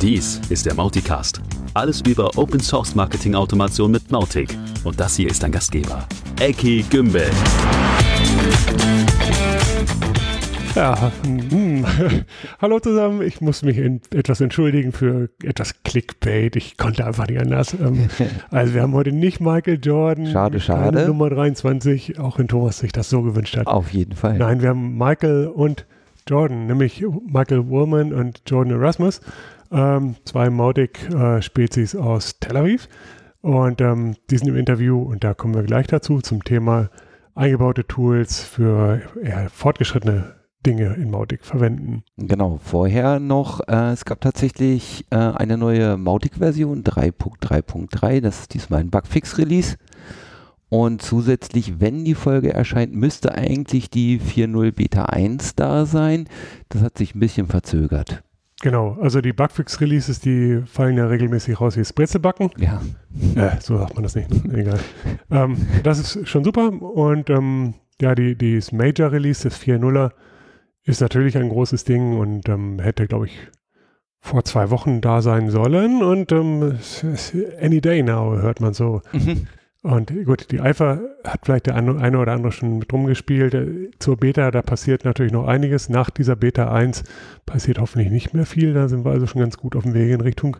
Dies ist der Mauticast. Alles über Open Source Marketing Automation mit Mautic. Und das hier ist dein Gastgeber, Eki Gümbel. Ja, hm. hallo zusammen. Ich muss mich in, etwas entschuldigen für etwas Clickbait. Ich konnte einfach nicht anders. Ähm, also wir haben heute nicht Michael Jordan. Schade, schade. Nummer 23, auch wenn Thomas sich das so gewünscht hat. Auf jeden Fall. Nein, wir haben Michael und Jordan, nämlich Michael Woolman und Jordan Erasmus, ähm, zwei Mautic-Spezies äh, aus Tel Aviv. Und ähm, die sind im Interview, und da kommen wir gleich dazu, zum Thema eingebaute Tools für eher fortgeschrittene Dinge in Mautic verwenden. Genau, vorher noch, äh, es gab tatsächlich äh, eine neue Mautic-Version 3.3.3, das ist diesmal ein Bugfix-Release. Und zusätzlich, wenn die Folge erscheint, müsste eigentlich die 4.0 Beta 1 da sein. Das hat sich ein bisschen verzögert. Genau, also die Bugfix-Releases, die fallen ja regelmäßig raus wie Spritzebacken. Ja. Äh, so sagt man das nicht, ne? egal. ähm, das ist schon super und ähm, ja, die, das Major-Release des 4.0er ist natürlich ein großes Ding und ähm, hätte, glaube ich, vor zwei Wochen da sein sollen und ähm, any day now hört man so. Mhm. Und gut, die Alpha hat vielleicht der eine oder andere schon mit rumgespielt. Äh, zur Beta, da passiert natürlich noch einiges. Nach dieser Beta 1 passiert hoffentlich nicht mehr viel. Da sind wir also schon ganz gut auf dem Weg in Richtung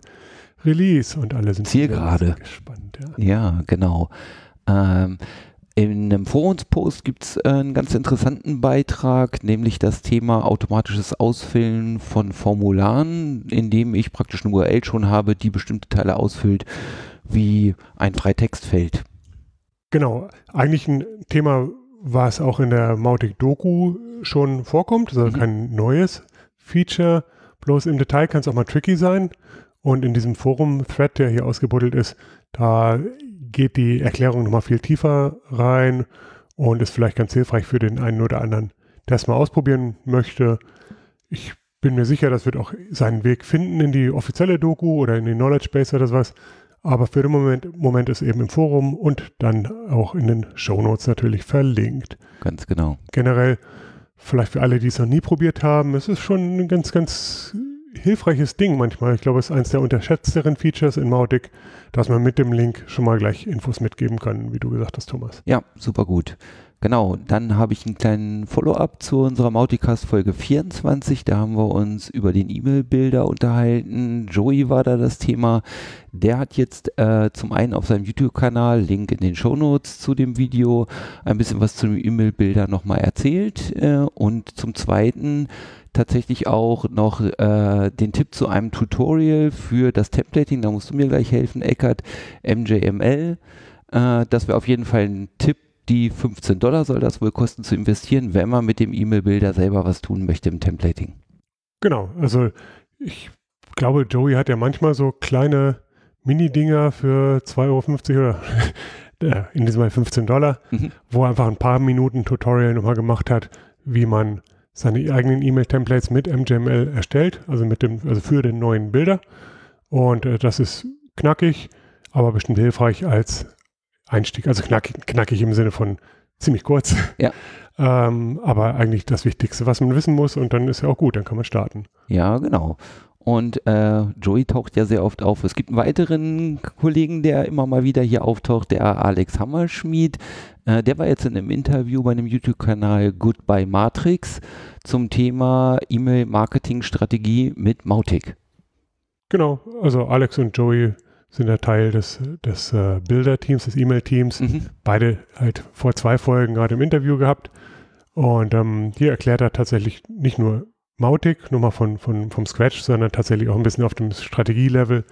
Release und alle sind Zielgerade. gespannt. Ja, ja genau. Ähm, in einem Forumspost gibt es äh, einen ganz interessanten Beitrag, nämlich das Thema automatisches Ausfüllen von Formularen, in dem ich praktisch eine URL schon habe, die bestimmte Teile ausfüllt, wie ein Freitextfeld. Genau, eigentlich ein Thema, was auch in der Mautic Doku schon vorkommt, also mhm. kein neues Feature, bloß im Detail kann es auch mal tricky sein. Und in diesem Forum-Thread, der hier ausgebuddelt ist, da geht die Erklärung nochmal viel tiefer rein und ist vielleicht ganz hilfreich für den einen oder anderen, der es mal ausprobieren möchte. Ich bin mir sicher, das wird auch seinen Weg finden in die offizielle Doku oder in die Knowledge Base oder was. Aber für den Moment, Moment ist eben im Forum und dann auch in den Show Notes natürlich verlinkt. Ganz genau. Generell, vielleicht für alle, die es noch nie probiert haben, es ist schon ein ganz, ganz hilfreiches Ding manchmal. Ich glaube, es ist eines der unterschätzteren Features in Mautic, dass man mit dem Link schon mal gleich Infos mitgeben kann, wie du gesagt hast, Thomas. Ja, super gut. Genau, dann habe ich einen kleinen Follow-up zu unserer Mauticast Folge 24. Da haben wir uns über den E-Mail-Bilder unterhalten. Joey war da das Thema. Der hat jetzt äh, zum einen auf seinem YouTube-Kanal, Link in den Show Notes zu dem Video, ein bisschen was zu den E-Mail-Bildern nochmal erzählt. Äh, und zum zweiten tatsächlich auch noch äh, den Tipp zu einem Tutorial für das Templating. Da musst du mir gleich helfen, Eckert, MJML. Äh, das wäre auf jeden Fall ein Tipp die 15 Dollar soll das wohl kosten zu investieren, wenn man mit dem E-Mail-Bilder selber was tun möchte im Templating. Genau, also ich glaube, Joey hat ja manchmal so kleine Mini-Dinger für 2,50 Euro oder äh, in diesem Fall 15 Dollar, mhm. wo er einfach ein paar Minuten Tutorial nochmal gemacht hat, wie man seine eigenen E-Mail-Templates mit MJML erstellt, also mit dem, also für den neuen Bilder. Und äh, das ist knackig, aber bestimmt hilfreich als Einstieg. Also knackig, knackig im Sinne von ziemlich kurz. Ja. ähm, aber eigentlich das Wichtigste, was man wissen muss und dann ist ja auch gut, dann kann man starten. Ja, genau. Und äh, Joey taucht ja sehr oft auf. Es gibt einen weiteren Kollegen, der immer mal wieder hier auftaucht, der Alex Hammerschmied. Äh, der war jetzt in einem Interview bei einem YouTube-Kanal Goodbye Matrix zum Thema E-Mail-Marketing-Strategie mit Mautic. Genau, also Alex und Joey sind ja Teil des, des äh, Bilder-Teams, des E-Mail-Teams. Mhm. Beide halt vor zwei Folgen gerade im Interview gehabt. Und ähm, hier erklärt er tatsächlich nicht nur Mautic, nur mal von, von, vom Scratch, sondern tatsächlich auch ein bisschen auf dem Strategielevel,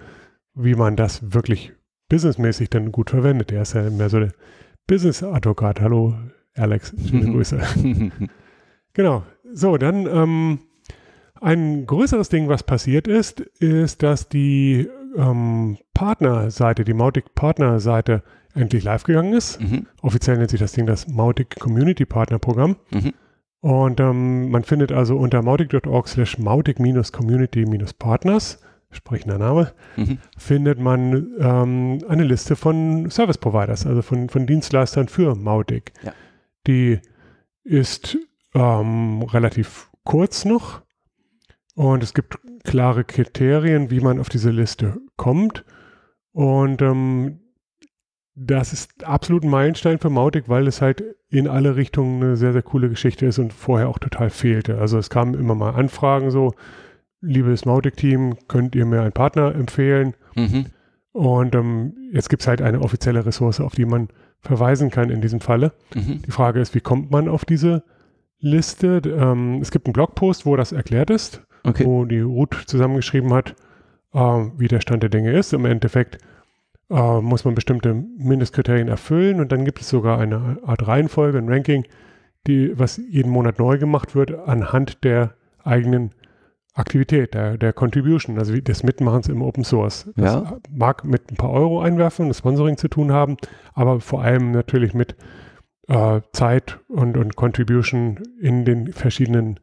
wie man das wirklich businessmäßig dann gut verwendet. Er ist ja mehr so der Business-Advokat. Hallo, Alex, schöne Grüße. genau. So, dann ähm, ein größeres Ding, was passiert ist, ist, dass die ähm, Partnerseite, die Mautic Partnerseite endlich live gegangen ist. Mhm. Offiziell nennt sich das Ding das Mautic Community Partner Programm. Mhm. Und ähm, man findet also unter mautic.org slash mautic-community-partners, sprechender Name, mhm. findet man ähm, eine Liste von Service Providers, also von, von Dienstleistern für Mautic. Ja. Die ist ähm, relativ kurz noch Und es gibt klare Kriterien, wie man auf diese Liste kommt. Und ähm, das ist absolut ein Meilenstein für Mautic, weil es halt in alle Richtungen eine sehr, sehr coole Geschichte ist und vorher auch total fehlte. Also es kamen immer mal Anfragen so, liebes Mautic-Team, könnt ihr mir einen Partner empfehlen? Mhm. Und ähm, jetzt gibt es halt eine offizielle Ressource, auf die man verweisen kann in diesem Falle. Mhm. Die Frage ist, wie kommt man auf diese Liste? Ähm, es gibt einen Blogpost, wo das erklärt ist, okay. wo die Ruth zusammengeschrieben hat, äh, wie der Stand der Dinge ist. Im Endeffekt äh, muss man bestimmte Mindestkriterien erfüllen und dann gibt es sogar eine Art Reihenfolge, ein Ranking, die, was jeden Monat neu gemacht wird anhand der eigenen Aktivität, der, der Contribution, also des Mitmachens im Open Source. Das ja. mag mit ein paar Euro einwerfen, das Sponsoring zu tun haben, aber vor allem natürlich mit äh, Zeit und, und Contribution in den verschiedenen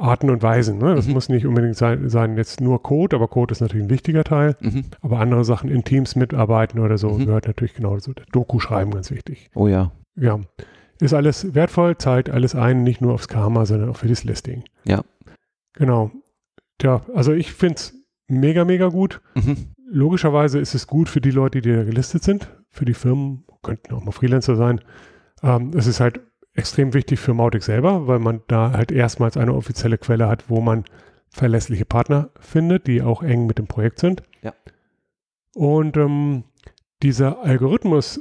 Arten und Weisen. Ne? Das mhm. muss nicht unbedingt sein, sein, jetzt nur Code, aber Code ist natürlich ein wichtiger Teil. Mhm. Aber andere Sachen in Teams mitarbeiten oder so mhm. gehört natürlich genau so. Doku schreiben ganz wichtig. Oh ja. Ja. Ist alles wertvoll, zahlt alles ein, nicht nur aufs Karma, sondern auch für das Listing. Ja. Genau. Ja, also ich finde es mega, mega gut. Mhm. Logischerweise ist es gut für die Leute, die da gelistet sind, für die Firmen, könnten auch mal Freelancer sein. Ähm, es ist halt extrem wichtig für Mautic selber, weil man da halt erstmals eine offizielle Quelle hat, wo man verlässliche Partner findet, die auch eng mit dem Projekt sind. Ja. Und ähm, dieser Algorithmus,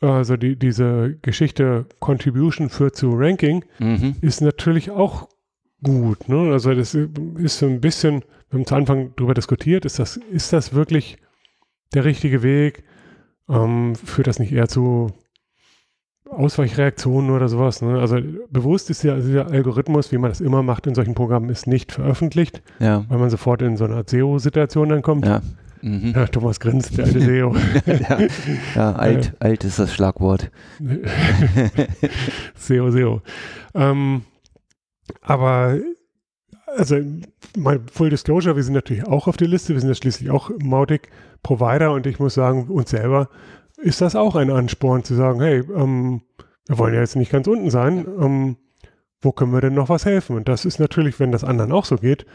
also die, diese Geschichte Contribution führt zu Ranking, mhm. ist natürlich auch gut. Ne? Also das ist so ein bisschen, wir haben zu Anfang darüber diskutiert, ist das, ist das wirklich der richtige Weg? Ähm, führt das nicht eher zu Ausweichreaktionen oder sowas? Ne? Also bewusst ist ja dieser Algorithmus, wie man das immer macht in solchen Programmen, ist nicht veröffentlicht, ja. weil man sofort in so eine SEO-Situation dann kommt. Ja. Mhm. Ja, Thomas grinst, der alte SEO. ja, ja, alt, alt ist das Schlagwort. SEO, SEO. Ähm, aber also mein Full Disclosure, wir sind natürlich auch auf der Liste, wir sind ja schließlich auch Mautic Provider und ich muss sagen, uns selber ist das auch ein Ansporn zu sagen, hey, ähm, wir wollen ja jetzt nicht ganz unten sein, ähm, wo können wir denn noch was helfen? Und das ist natürlich, wenn das anderen auch so geht,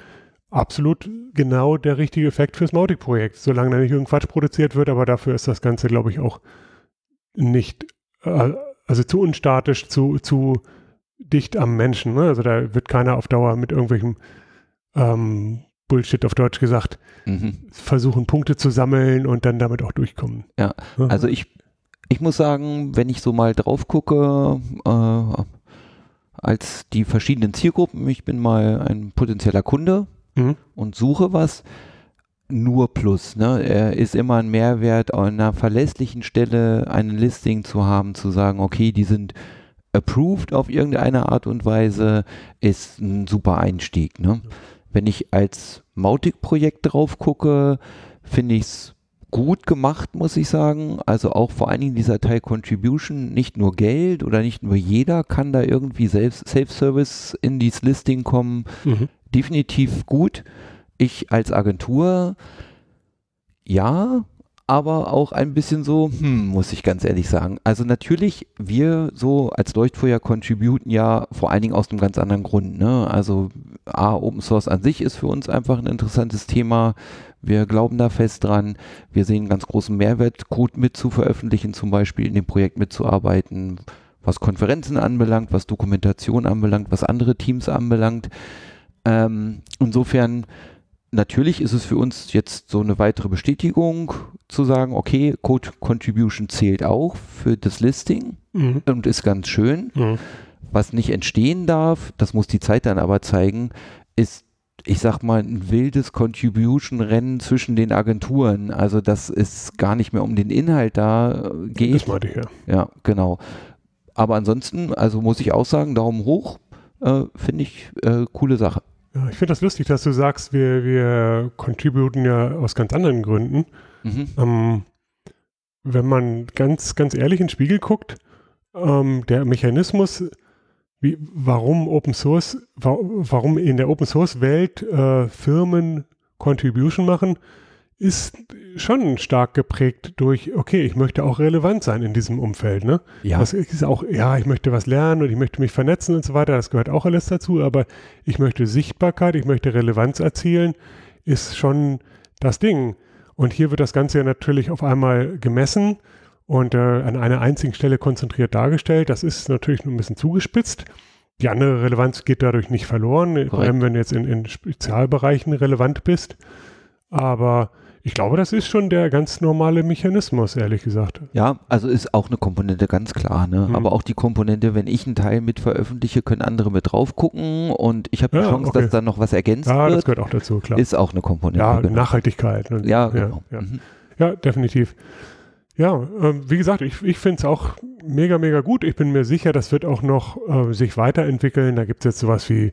absolut genau der richtige Effekt fürs Mautic-Projekt, solange da nicht irgendein Quatsch produziert wird, aber dafür ist das Ganze, glaube ich, auch nicht, äh, also zu unstatisch, zu, zu dicht am Menschen. Ne? Also da wird keiner auf Dauer mit irgendwelchem ähm, Bullshit auf Deutsch gesagt mhm. versuchen, Punkte zu sammeln und dann damit auch durchkommen. Ja, ne? also ich, ich muss sagen, wenn ich so mal drauf gucke, äh, als die verschiedenen Zielgruppen, ich bin mal ein potenzieller Kunde mhm. und suche was, nur Plus. Ne? Er ist immer ein Mehrwert, an einer verlässlichen Stelle ein Listing zu haben, zu sagen, okay, die sind approved auf irgendeine Art und Weise, ist ein super Einstieg. Ne? Wenn ich als Mautic-Projekt drauf gucke, finde ich es gut gemacht, muss ich sagen. Also auch vor allen Dingen dieser Teil Contribution, nicht nur Geld oder nicht nur jeder kann da irgendwie Self-Service in dieses Listing kommen. Mhm. Definitiv gut. Ich als Agentur, ja, aber auch ein bisschen so, hm, muss ich ganz ehrlich sagen. Also natürlich, wir so als Leuchtfeuer contributen ja vor allen Dingen aus einem ganz anderen Grund. Ne? Also A, Open Source an sich ist für uns einfach ein interessantes Thema. Wir glauben da fest dran. Wir sehen einen ganz großen Mehrwert, Code mit zu veröffentlichen, zum Beispiel in dem Projekt mitzuarbeiten, was Konferenzen anbelangt, was Dokumentation anbelangt, was andere Teams anbelangt. Ähm, insofern natürlich ist es für uns jetzt so eine weitere Bestätigung zu sagen, okay, Code Contribution zählt auch für das Listing mhm. und ist ganz schön. Mhm. Was nicht entstehen darf, das muss die Zeit dann aber zeigen, ist ich sag mal, ein wildes Contribution-Rennen zwischen den Agenturen. Also, dass es gar nicht mehr um den Inhalt da äh, geht. Das meinte ich, ja. Ja, genau. Aber ansonsten, also muss ich auch sagen, Daumen hoch, äh, finde ich äh, coole Sache. Ja, ich finde das lustig, dass du sagst, wir, wir contributen ja aus ganz anderen Gründen. Mhm. Ähm, wenn man ganz, ganz ehrlich in den Spiegel guckt, ähm, der Mechanismus, wie, warum Open Source, wa warum in der Open Source Welt äh, Firmen Contribution machen, ist schon stark geprägt durch, okay, ich möchte auch relevant sein in diesem Umfeld. Ne? Ja. Das ist auch, ja, ich möchte was lernen und ich möchte mich vernetzen und so weiter. Das gehört auch alles dazu. Aber ich möchte Sichtbarkeit, ich möchte Relevanz erzielen, ist schon das Ding. Und hier wird das Ganze ja natürlich auf einmal gemessen und äh, an einer einzigen Stelle konzentriert dargestellt. Das ist natürlich nur ein bisschen zugespitzt. Die andere Relevanz geht dadurch nicht verloren, Korrekt. vor allem wenn du jetzt in, in Spezialbereichen relevant bist. Aber ich glaube, das ist schon der ganz normale Mechanismus, ehrlich gesagt. Ja, also ist auch eine Komponente ganz klar. Ne? Mhm. Aber auch die Komponente, wenn ich einen Teil mit veröffentliche, können andere mit drauf gucken und ich habe die ja, Chance, okay. dass da noch was ergänzt ja, wird. Ja, das gehört auch dazu, klar. Ist auch eine Komponente. Ja, genau. Nachhaltigkeit. Und, ja, genau. Ja, mhm. ja definitiv. Ja, äh, wie gesagt, ich, ich finde es auch mega, mega gut. Ich bin mir sicher, das wird auch noch äh, sich weiterentwickeln. Da gibt es jetzt sowas wie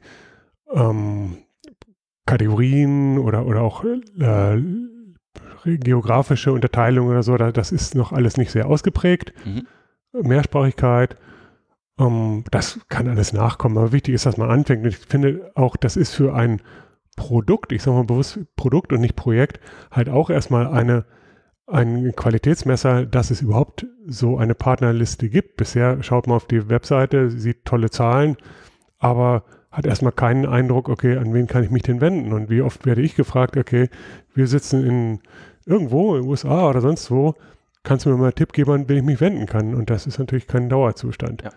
ähm, Kategorien oder, oder auch äh, geografische Unterteilung oder so, das ist noch alles nicht sehr ausgeprägt. Mhm. Mehrsprachigkeit, ähm, das kann alles nachkommen, aber wichtig ist, dass man anfängt. Und ich finde auch, das ist für ein Produkt, ich sage mal bewusst Produkt und nicht Projekt, halt auch erstmal eine, ein Qualitätsmesser, dass es überhaupt so eine Partnerliste gibt. Bisher schaut man auf die Webseite, sieht tolle Zahlen, aber hat erstmal keinen Eindruck, okay, an wen kann ich mich denn wenden? Und wie oft werde ich gefragt, okay, wir sitzen in irgendwo in den USA oder sonst wo, kannst du mir mal einen Tipp geben, an wen ich mich wenden kann? Und das ist natürlich kein Dauerzustand. Ja.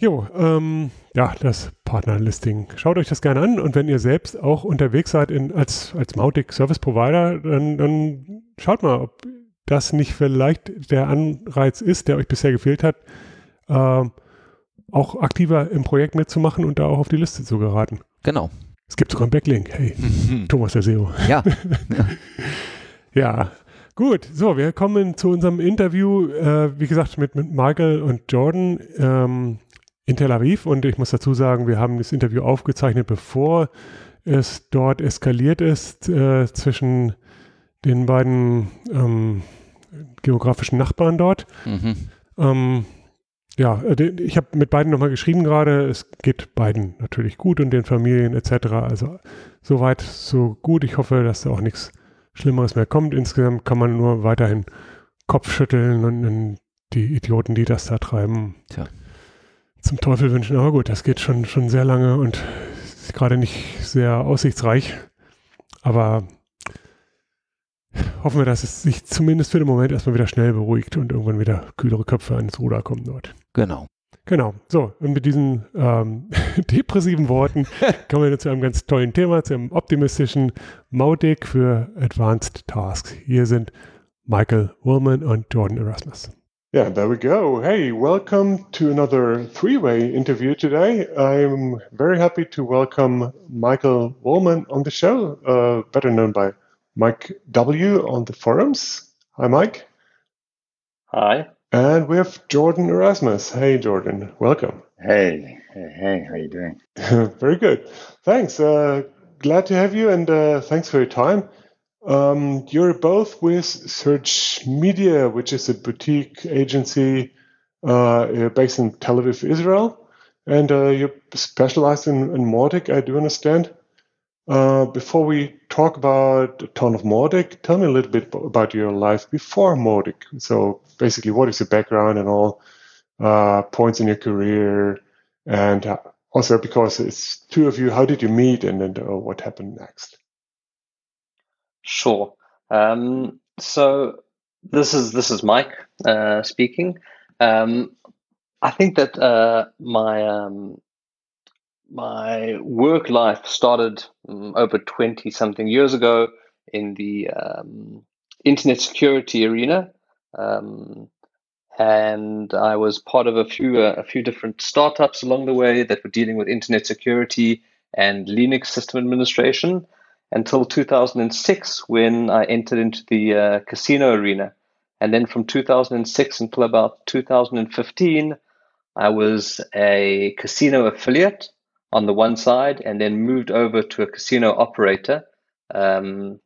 Jo, ähm, ja, das Partnerlisting. Schaut euch das gerne an und wenn ihr selbst auch unterwegs seid in, als, als Mautic Service Provider, dann, dann schaut mal, ob das nicht vielleicht der Anreiz ist, der euch bisher gefehlt hat, äh, auch aktiver im Projekt mitzumachen und da auch auf die Liste zu geraten. Genau. Es gibt sogar einen Backlink. Hey, mhm. Thomas der SEO. Ja. ja. ja. Gut, so, wir kommen zu unserem Interview, äh, wie gesagt, mit, mit Michael und Jordan ähm, in Tel Aviv. Und ich muss dazu sagen, wir haben das Interview aufgezeichnet, bevor es dort eskaliert ist äh, zwischen den beiden ähm, geografischen Nachbarn dort. Mhm. Ähm, ja, äh, ich habe mit beiden nochmal geschrieben gerade. Es geht beiden natürlich gut und den Familien etc. Also soweit, so gut. Ich hoffe, dass da auch nichts Schlimmeres mehr kommt. Insgesamt kann man nur weiterhin Kopf schütteln und, und die Idioten, die das da treiben, Tja. Zum Teufel wünschen. Aber gut, das geht schon, schon sehr lange und ist gerade nicht sehr aussichtsreich. Aber hoffen wir, dass es sich zumindest für den Moment erstmal wieder schnell beruhigt und irgendwann wieder kühlere Köpfe ans Ruder kommen dort. Genau. Genau. So, und mit diesen ähm, depressiven Worten kommen wir zu einem ganz tollen Thema, zu einem optimistischen Mautic für Advanced Tasks. Hier sind Michael Woolman und Jordan Erasmus. Yeah, there we go. Hey, welcome to another three way interview today. I'm very happy to welcome Michael Woolman on the show, uh, better known by Mike W. on the forums. Hi, Mike. Hi. And we have Jordan Erasmus. Hey, Jordan. Welcome. Hey, hey, hey. How are you doing? Very good. Thanks. Uh, glad to have you, and uh, thanks for your time. Um, you're both with Surge Media, which is a boutique agency uh, based in Tel Aviv, Israel, and uh, you're specialized in, in Mautic, I do understand. Uh, before we talk about a ton of Mautic, tell me a little bit about your life before Mautic. So basically, what is your background and all uh, points in your career, and uh, also because it's two of you, how did you meet, and then uh, what happened next? Sure. Um, so this is this is Mike uh, speaking. Um, I think that my um, my work life started um, over 20 something years ago in the um, internet security arena. Um, and I was part of a few uh, a few different startups along the way that were dealing with internet security and Linux system administration until 2006 when I entered into the uh, casino arena. And then from 2006 until about 2015, I was a casino affiliate on the one side and then moved over to a casino operator. Um,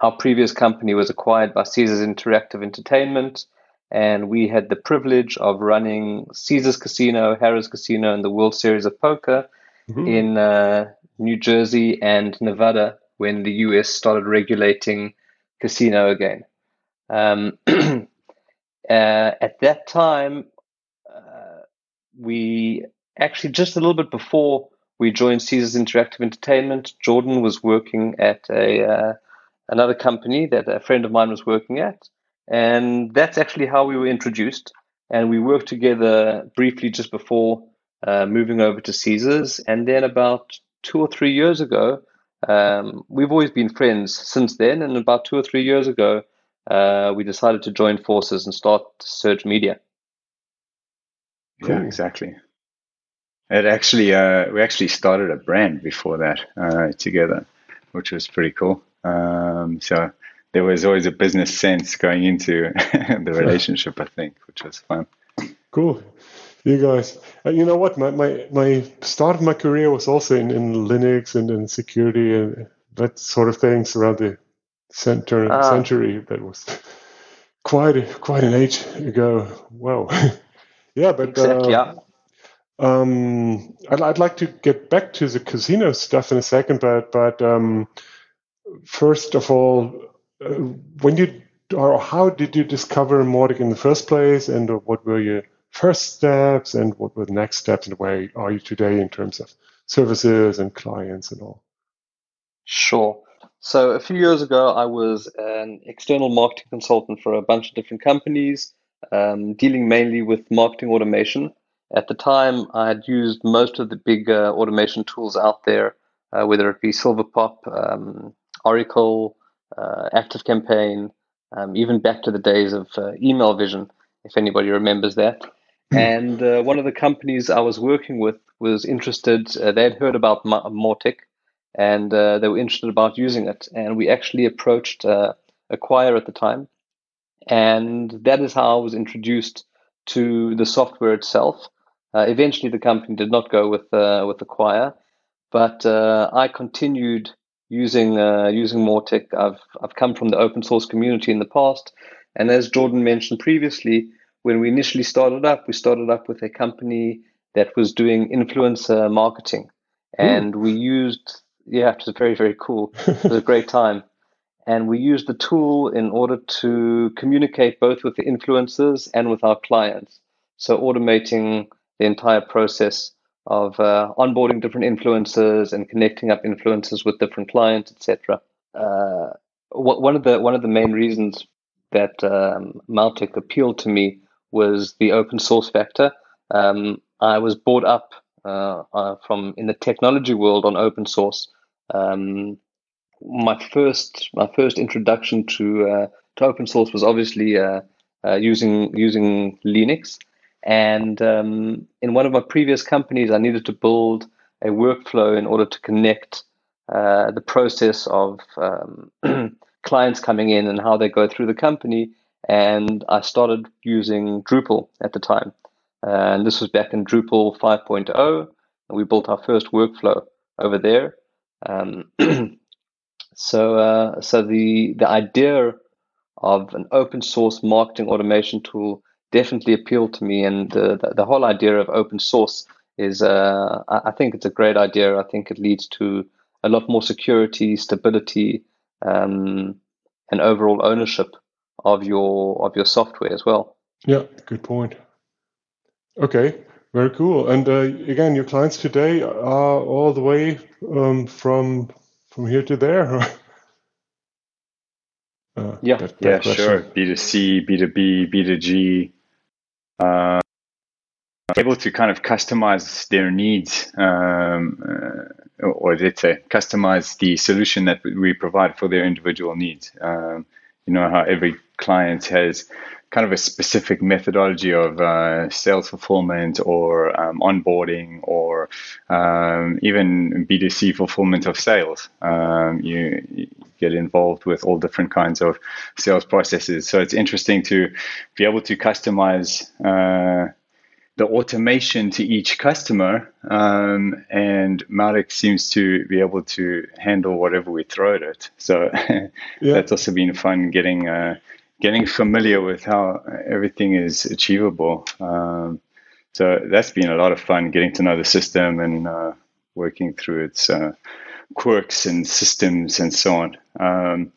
our previous company was acquired by Caesars Interactive Entertainment, and we had the privilege of running Caesars Casino, Harrah's Casino, and the World Series of Poker mm-hmm. in uh, New Jersey and Nevada when the US started regulating casino again. Um, uh, at that time, uh, we actually just a little bit before we joined Caesars Interactive Entertainment. Jordan was working at a uh, another company that a friend of mine was working at, and that's actually how we were introduced. And we worked together briefly just before uh, moving over to Caesars, and then about two or three years ago, um, we've always been friends since then. And about two or three years ago, uh, we decided to join forces and start Surge Media. Cool. Yeah, exactly. It actually, uh, we actually started a brand before that uh, together, which was pretty cool. Um, so there was always a business sense going into the relationship, I think, which was fun. Cool. You guys, uh, you know what? My, my, my start of my career was also in, in Linux and in security and that sort of things around the center ah. century. That was quite a, quite an age ago. Wow. yeah, but exactly, uh, yeah. Um, I'd, I'd like to get back to the casino stuff in a second, but but um, first of all, uh, when you or how did you discover Mautic in the first place, and what were your first steps, and what were the next steps, and where are you today in terms of services and clients and all? Sure. So a few years ago, I was an external marketing consultant for a bunch of different companies, um, dealing mainly with marketing automation. At the time, I had used most of the big uh, automation tools out there, uh, whether it be Silverpop, um, Oracle, uh, ActiveCampaign, um, even back to the days of uh, Email Vision, if anybody remembers that. And uh, one of the companies I was working with was interested. Uh, they had heard about Mautic, and they were interested about using it. And we actually approached Acquia at the time, and that is how I was introduced to the software itself. Uh, eventually, the company did not go with uh, with Acquia, but uh, I continued using uh, using Mautic. I've I've come from the open source community in the past, and as Jordan mentioned previously, when we initially started up, we started up with a company that was doing influencer marketing, and Ooh. we used yeah, it was very very cool. It was a great time. And we used the tool in order to communicate both with the influencers and with our clients. So automating the entire process of uh, onboarding different influencers and connecting up influencers with different clients, etc. Uh, one of the one of the main reasons that um, Mautic appealed to me was the open source factor. Um, I was brought up uh, uh, from in the technology world on open source. Um, my first my first introduction to uh, to open source was obviously uh, uh, using using Linux. And um, in one of my previous companies, I needed to build a workflow in order to connect uh, the process of um, clients coming in and how they go through the company. And I started using Drupal at the time. And this was back in Drupal 5.0. And we built our first workflow over there. Um, so, uh, so the the idea of an open source marketing automation tool definitely appealed to me. And uh, the, the whole idea of open source is, uh, I think it's a great idea. I think it leads to a lot more security, stability, um, and overall ownership of your of your software as well. Yeah, good point. Okay, very cool. And uh, again, your clients today are all the way um, from from here to there. uh, yeah, that, that yeah, question. sure. B two C, B two B, B two G uh, able to kind of customize their needs, um, uh, or let's say customize the solution that we provide for their individual needs. Um, you know how every client has kind of a specific methodology of uh, sales fulfillment or um, onboarding or um, even B2C fulfillment of sales. Um, you, you, get involved with all different kinds of sales processes. So it's interesting to be able to customize uh, the automation to each customer. Um, and Mautic seems to be able to handle whatever we throw at it. So yeah. that's also been fun getting. Uh, getting familiar with how everything is achievable. Um, so that's been a lot of fun getting to know the system and uh, working through its uh, quirks and systems and so on. Um,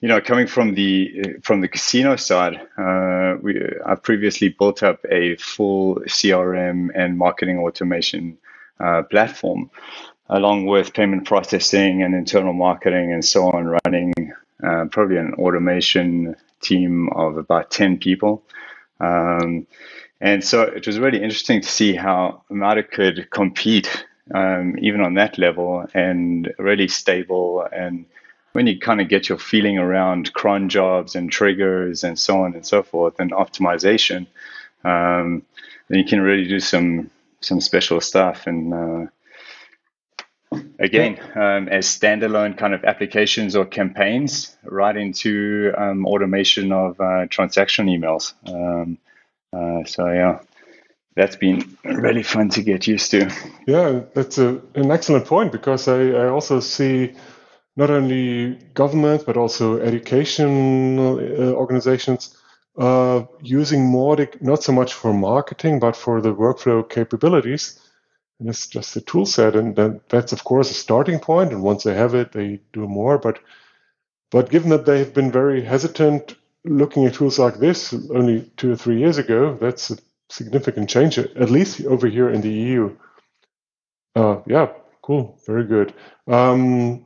you know, coming from the from the casino side, uh, we I previously built up a full CRM and marketing automation uh, platform, along with payment processing and internal marketing and so on, running uh, probably an automation team of about ten people. Um, and so it was really interesting to see how Mautic could compete um, even on that level and really stable. And when you kind of get your feeling around cron jobs and triggers and so on and so forth and optimization, um, then you can really do some some special stuff. And uh, again, um, as standalone kind of applications or campaigns, right into um, automation of uh, transaction emails. Um, uh, so yeah, that's been really fun to get used to. Yeah, that's a, an excellent point because I, I also see not only government but also educational uh, organizations uh, using Mautic not so much for marketing but for the workflow capabilities. And it's just a tool set, and that's of course a starting point. And once they have it, they do more. But but given that they have been very hesitant looking at tools like this only two or three years ago, that's a significant change, at least over here in the EU. Uh, yeah, cool, very good. Um,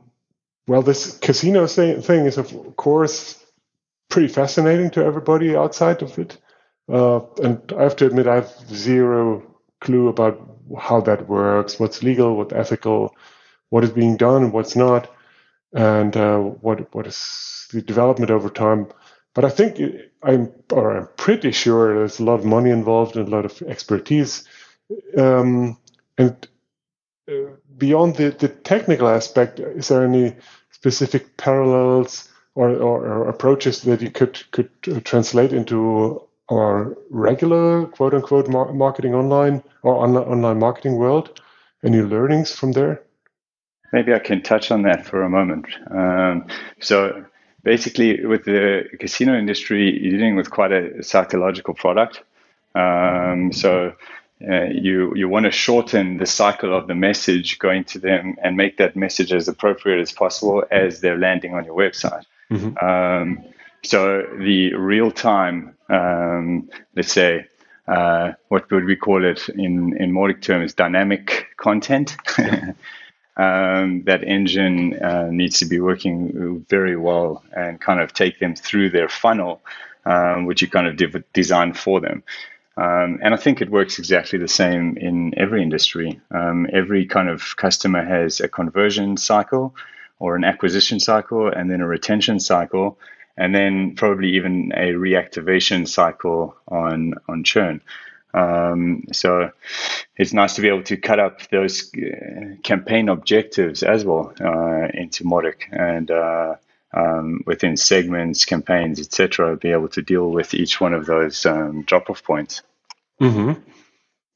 well, this casino thing is, of course, pretty fascinating to everybody outside of it. Uh, and I have to admit, I have zero clue about how that works, what's legal, what's ethical, what is being done, what's not, and uh, what what is the development over time. But I think I'm, or I'm pretty sure there's a lot of money involved and a lot of expertise. Um, and uh, beyond the, the technical aspect, is there any specific parallels or, or, or approaches that you could could translate into our regular quote unquote marketing online or online, online marketing world? Any learnings from there? Maybe I can touch on that for a moment. Um, so basically with the casino industry, you're dealing with quite a psychological product. Um, so uh, you you want to shorten the cycle of the message going to them and make that message as appropriate as possible as they're landing on your website. Mm-hmm. Um, so the real time, um, let's say, uh, what would we call it in in Mautic terms, dynamic content. um, that engine uh, needs to be working very well and kind of take them through their funnel, um, which you kind of de- design for them. Um, and I think it works exactly the same in every industry. Um, every kind of customer has a conversion cycle or an acquisition cycle and then a retention cycle and then probably even a reactivation cycle on on churn. Um, so it's nice to be able to cut up those uh, campaign objectives as well uh, into Mautic and uh, um, within segments, campaigns, etc. Be able to deal with each one of those um, drop-off points. Mm-hmm.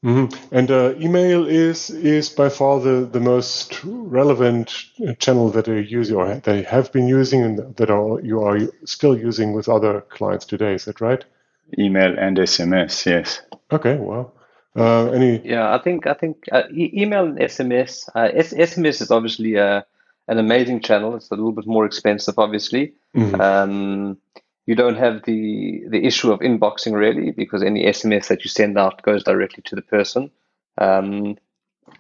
Mm-hmm. And uh, email is is by far the, the most relevant channel that they use or they have been using and that are you are still using with other clients today. Is that right? Email and SMS, yes. Okay, well, uh, any? Yeah, I think I think uh, e- email and SMS. Uh, S- SMS is obviously uh, an amazing channel. It's a little bit more expensive, obviously. Mm-hmm. Um, you don't have the the issue of inboxing really because any SMS that you send out goes directly to the person. Um,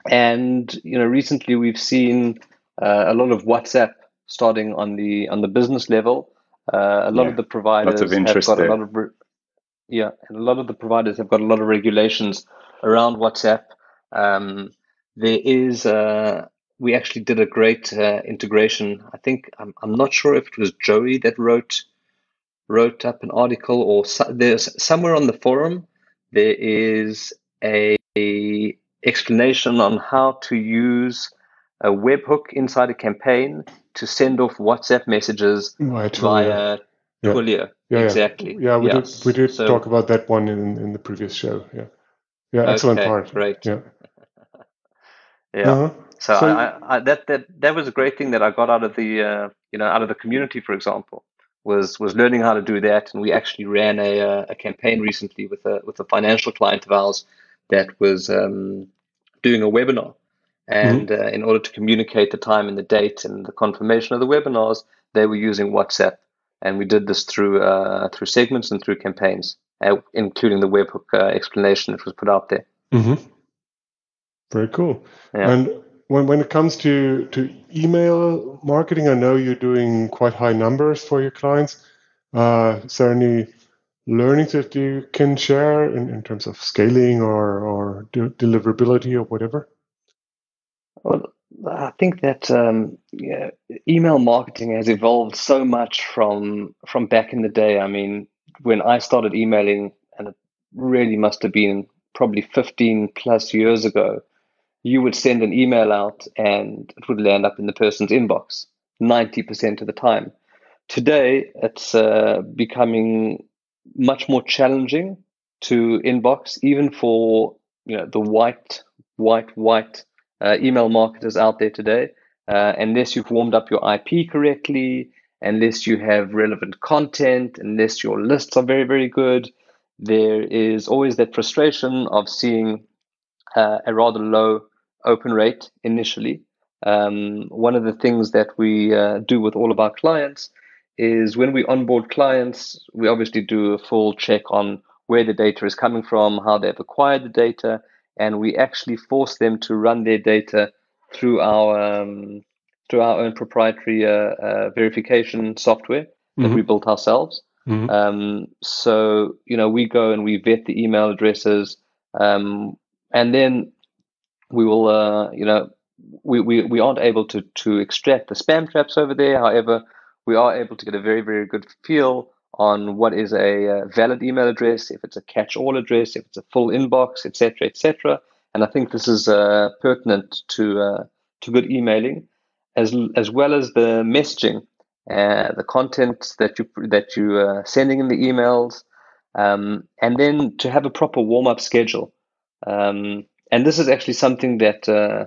and you know, recently we've seen uh, a lot of WhatsApp starting on the on the business level. Uh, a lot yeah, of the providers of have got there. a lot of re- yeah, and a lot of the providers have got a lot of regulations around WhatsApp. Um, there is, uh, we actually did a great uh, integration. I think I'm, I'm not sure if it was Joey that wrote wrote up an article, or so, there's somewhere on the forum there is a, a explanation on how to use a webhook inside a campaign to send off WhatsApp messages right, via yeah. Twilio. Yeah, exactly. Yeah, we did we did so, talk about that one in in the previous show. Yeah, yeah, excellent okay, part. Great. Yeah, yeah. Uh-huh. So, so I, I, that that that was a great thing that I got out of the uh, you know out of the community, for example, was was learning how to do that, and we actually ran a uh, a campaign recently with a with a financial client of ours that was um, doing a webinar, And mm-hmm. uh, in order to communicate the time and the date and the confirmation of the webinars, they were using WhatsApp. And we did this through uh, through segments and through campaigns, uh, including the webhook uh, explanation that was put out there. Mm-hmm. Very cool. Yeah. And when, when it comes to, to email marketing, I know you're doing quite high numbers for your clients. Uh, is there any learnings that you can share in, in terms of scaling or, or de- deliverability or whatever? Well, I think that um, yeah, email marketing has evolved so much from from back in the day. I mean, when I started emailing, and it really must have been probably 15 plus years ago, you would send an email out and it would land up in the person's inbox 90% of the time. Today, it's uh, becoming much more challenging to inbox, even for you know the white, white, white uh, email marketers out there today. Uh, unless you've warmed up your IP correctly, unless you have relevant content, unless your lists are very, very good, there is always that frustration of seeing uh, a rather low open rate initially. Um, one of the things that we uh, do with all of our clients is when we onboard clients, we obviously do a full check on where the data is coming from, how they've acquired the data, and we actually force them to run their data through our um, through our own proprietary uh, uh, verification software that mm-hmm. we built ourselves. Mm-hmm. Um, so you know we go and we vet the email addresses, um, and then we will, uh, you know, we, we, we aren't able to, to extract the spam traps over there. However, we are able to get a very, very good feel on what is a, a uh, valid email address, if it's a catch-all address, if it's a full inbox, etc., etc. And I think this is uh, pertinent to uh, to good emailing, as as well as the messaging, uh, the content that you that you are uh, sending in the emails, um, and then to have a proper warm-up schedule. Um, and this is actually something that uh,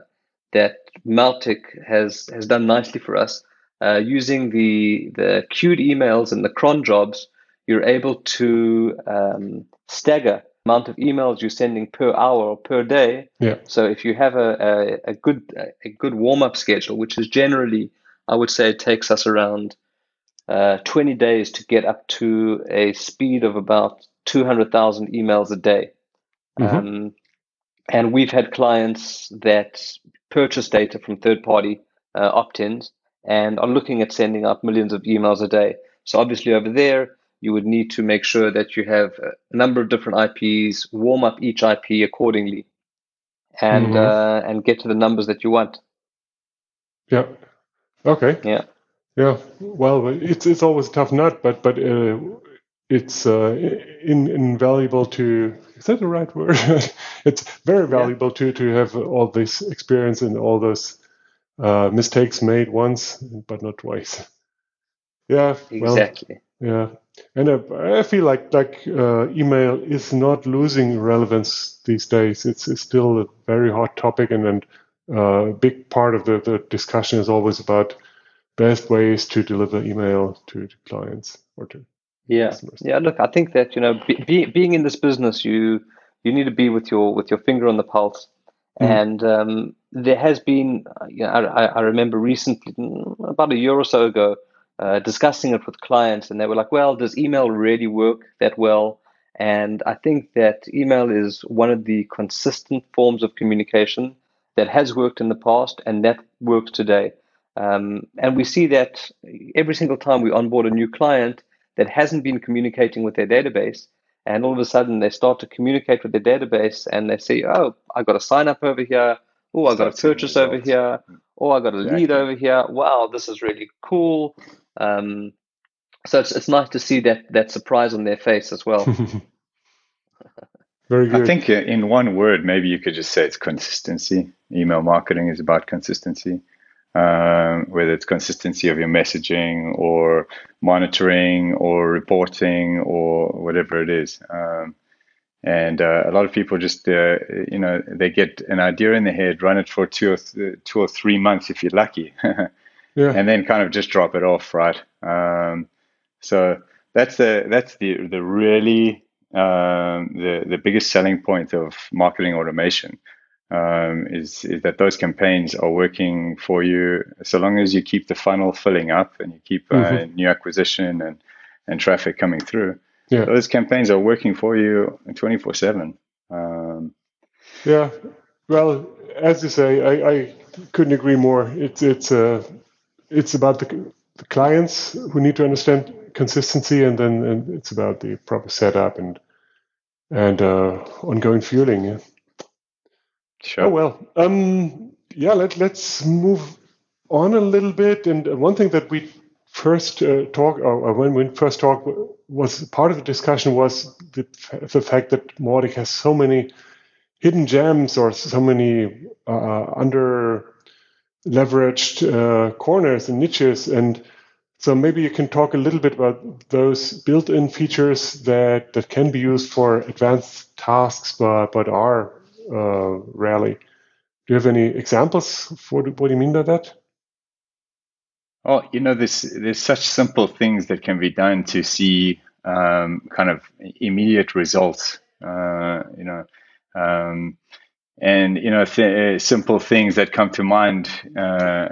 that Mautic has has done nicely for us. Uh, using the the queued emails and the cron jobs, you're able to um, stagger amount of emails you're sending per hour or per day. Yeah. So if you have a, a, a good a good warm up schedule, which is generally, I would say, it takes us around uh, 20 days to get up to a speed of about 200,000 emails a day. Mm-hmm. Um, and we've had clients that purchase data from third party uh, opt ins and are looking at sending out millions of emails a day. So, obviously, over there, you would need to make sure that you have a number of different IPs, warm up each IP accordingly, and mm-hmm. uh, and get to the numbers that you want. Yeah. Okay. Yeah. Yeah. Well, it's it's always a tough nut, but but uh, it's uh, in, invaluable to is that the right word it's very valuable yeah. to to have all this experience and all those uh, mistakes made once but not twice yeah exactly well, yeah and uh, i feel like like uh, email is not losing relevance these days it's, it's still a very hot topic and and uh, a big part of the, the discussion is always about best ways to deliver email to, to clients or to yeah, yeah. Look, I think that you know, be, be, being in this business, you you need to be with your with your finger on the pulse. Mm. And um, there has been, you know, I, I remember recently, about a year or so ago, uh, discussing it with clients, and they were like, "Well, does email really work that well?" And I think that email is one of the consistent forms of communication that has worked in the past and that works today. Um, and we see that every single time we onboard a new client, that hasn't been communicating with their database. And all of a sudden, they start to communicate with their database and they say, oh, I got a sign up over here. Oh, I got a purchase over here. Oh, I got a lead over here. Wow, this is really cool. Um, so it's, it's nice to see that that surprise on their face as well. Very good. I think uh, in one word, maybe you could just say it's consistency. Email marketing is about consistency um, whether it's consistency of your messaging or monitoring or reporting or whatever it is. Um, and uh, a lot of people just, uh, you know, they get an idea in their head, run it for two or th- two or three months if you're lucky, yeah. and then kind of just drop it off, right? Um, so that's the that's the the really um, the the biggest selling point of marketing automation um, is is that those campaigns are working for you so long as you keep the funnel filling up and you keep uh, mm-hmm. new acquisition and and traffic coming through. Yeah. Those campaigns are working for you 24 7. Um, yeah. Well, as you say, I, I couldn't agree more. It's it's uh, it's about the, the clients who need to understand consistency, and then and it's about the proper setup and and uh, ongoing fueling. Yeah. Sure. Oh well. Um, yeah. Let Let's move on a little bit. And one thing that we first uh, talk, or when we first talked, was part of the discussion was the, the fact that Mautic has so many hidden gems or so many uh, under leveraged uh, corners and niches and so maybe you can talk a little bit about those built-in features that, that can be used for advanced tasks but, but are uh, rarely. Do you have any examples for what do you mean by that? Oh, you know, there's there's such simple things that can be done to see um, kind of immediate results. Uh, you know, um, and you know, th- simple things that come to mind, uh,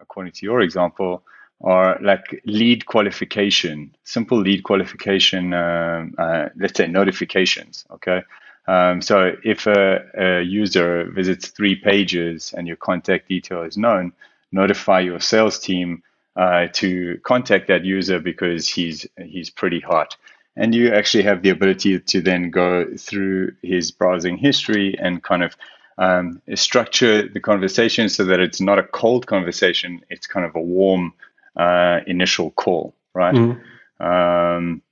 according to your example, are like lead qualification, simple lead qualification. Um, uh, let's say notifications. Okay, um, so if a, a, user visits three pages and your contact detail is known, notify your sales team uh, to contact that user because he's he's pretty hot. And you actually have the ability to then go through his browsing history and kind of um, structure the conversation so that it's not a cold conversation; it's kind of a warm uh, initial call, right? Mm-hmm. Um,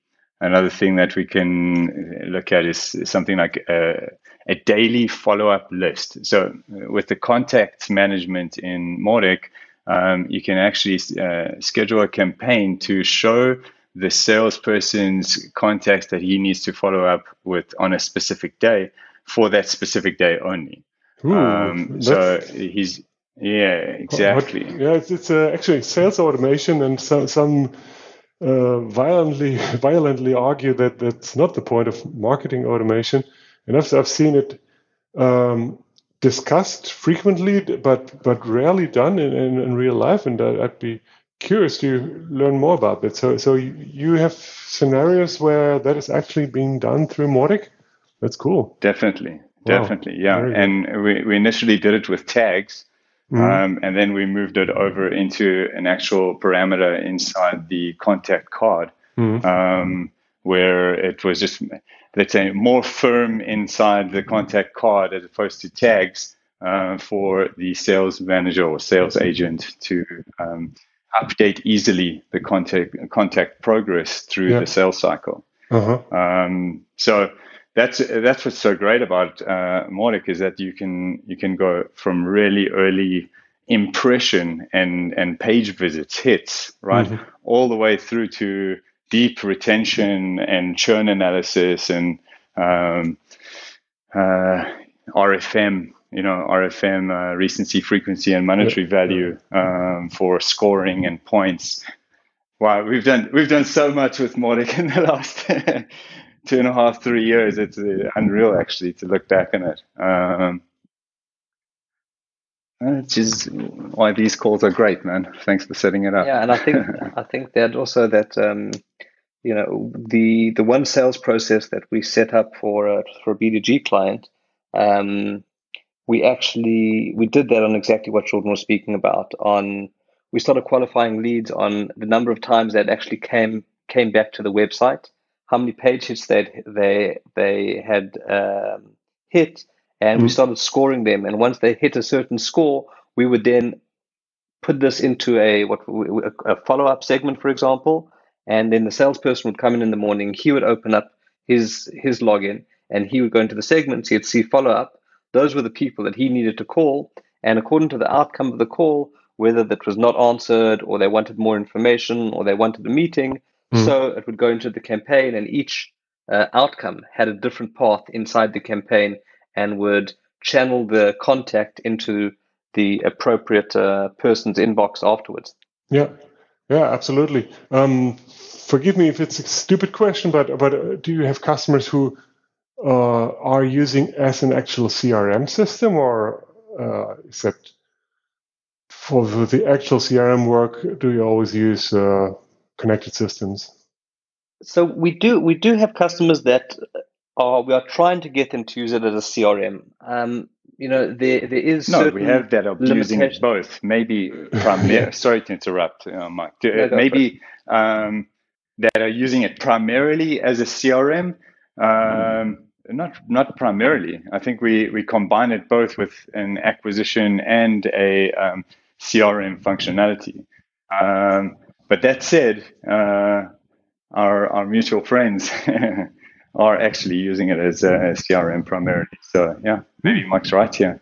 Another thing that we can look at is something like a, a daily follow up list. So, uh, with the contact management in Mautic, um, you can actually uh, schedule a campaign to show the salesperson's contacts that he needs to follow up with on a specific day for that specific day only. Ooh, um, so he's yeah exactly what, yeah it's, it's uh, actually sales automation and some some uh, violently violently argue that that's not the point of marketing automation. And I've, I've seen it um, discussed frequently, but but rarely done in, in, in real life. And I'd be curious to learn more about that. So so you have scenarios where that is actually being done through Mautic. That's cool. Definitely, definitely, wow. yeah. And we, we initially did it with tags. Mm-hmm. Um, and then we moved it over into an actual parameter inside the contact card, mm-hmm. um, where it was just, let's say, more firm inside the contact card as opposed to tags uh, for the sales manager or sales agent to um, update easily the contact contact progress through yeah. the sales cycle. Uh-huh. Um, so that's that's what's so great about uh, Mautic is that you can you can go from really early impression and and page visits hits right mm-hmm. all the way through to deep retention and churn analysis and um, uh, RFM you know RFM uh, recency frequency and monetary value um, for scoring and points wow we've done we've done so much with Mautic in the last two and a half, three years. It's uh, unreal actually to look back on it. Um, which is why these calls are great, man. Thanks for setting it up. Yeah, and I think I think that also that um, you know the the one sales process that we set up for a, for a B2G client, um, we actually we did that on exactly what Jordan was speaking about. On we started qualifying leads on the number of times that actually came came back to the website how many page hits they they they had um, hit, and mm. we started scoring them. And once they hit a certain score, we would then put this into a what a follow up segment, for example. And then the salesperson would come in in the morning. He would open up his his login, and he would go into the segments. He'd see follow up. Those were the people that he needed to call. And according to the outcome of the call, whether that was not answered, or they wanted more information, or they wanted a meeting, Mm. So it would go into the campaign, and each uh, outcome had a different path inside the campaign and would channel the contact into the appropriate uh, person's inbox afterwards. Yeah, yeah, absolutely. Um, forgive me if it's a stupid question, but but uh, do you have customers who uh, are using as an actual CRM system, or uh, is that for the actual CRM work? Do you always use uh, connected systems? So we do we do have customers that are we are trying to get them to use it as a CRM. Um, you know, there there is no. We have that of using it both. Maybe primarily. sorry to interrupt, uh, Mike. No, maybe um, that are using it primarily as a CRM. Um, not not primarily. I think we we combine it both with an acquisition and a um, CRM functionality. Um, but that said, uh, our our mutual friends are actually using it as a, CRM primarily. So yeah, maybe Mike's right here.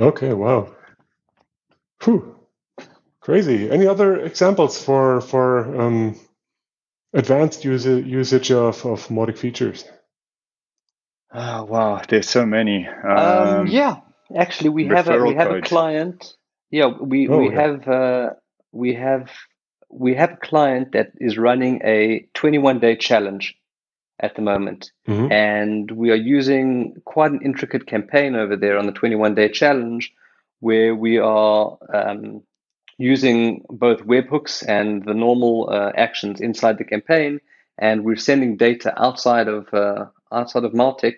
Okay. Wow. Whew. Crazy. Any other examples for for um, advanced user, usage of of Mautic features? Oh, wow, there's so many. Um, um, yeah, actually, we have a we have a client. Yeah, we oh, we yeah. have uh, we have we have a client that is running a 21 day challenge at the moment, mm-hmm. and we are using quite an intricate campaign over there on the 21 day challenge, where we are um, using both webhooks and the normal uh, actions inside the campaign, and we're sending data outside of uh, outside of Mautic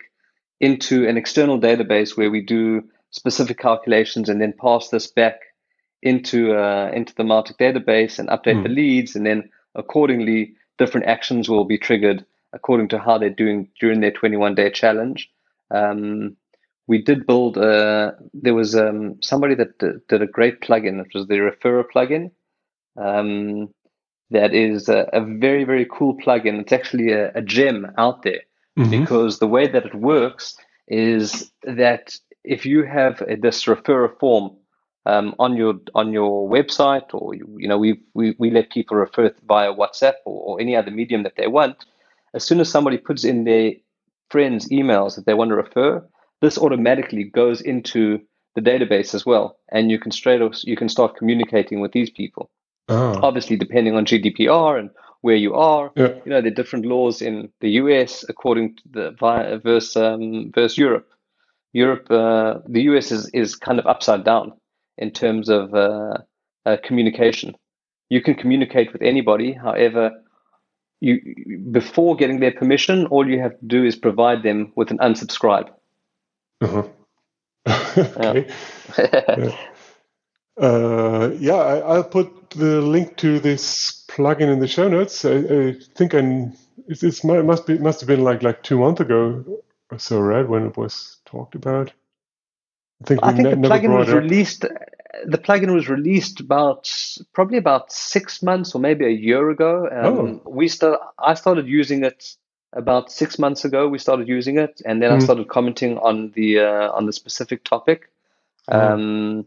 into an external database where we do specific calculations and then pass this back into uh, into the Mautic database and update mm. the hmm. leads, and then accordingly, different actions will be triggered according to how they're doing during their 21 day challenge. Um, we did build a, there was um, somebody that did, did, a great plugin. It was the Referrer plugin. Um, that is a, a, very, very cool plugin. It's actually a, a gem out there mm-hmm. because the way that it works is that if you have a, this referrer form um, on your on your website, or you know, we we, we let people refer via WhatsApp or, or any other medium that they want. As soon as somebody puts in their friends' emails that they want to refer, this automatically goes into the database as well, and you can straight you can start communicating with these people. Oh. Obviously, depending on GDPR and where you are. Yeah. You know, there are different laws in the US according to the versus um, versus Europe. Europe, uh, the US is is kind of upside down in terms of uh, uh, communication. You can communicate with anybody, however, you before getting their permission, all you have to do is provide them with an unsubscribe. Uh-huh. okay. yeah. Uh, yeah, I, will put the link to this plugin in the show notes. I, I think I it's, it's must be must have been like like two months ago or so, right? When it was talked about. I think, I think ne- the plugin was released. The plugin was released about probably about six months or maybe a year ago. Um, oh. We start. I started using it about six months ago. We started using it, and then mm. I started commenting on the uh, on the specific topic. Hmm. Um,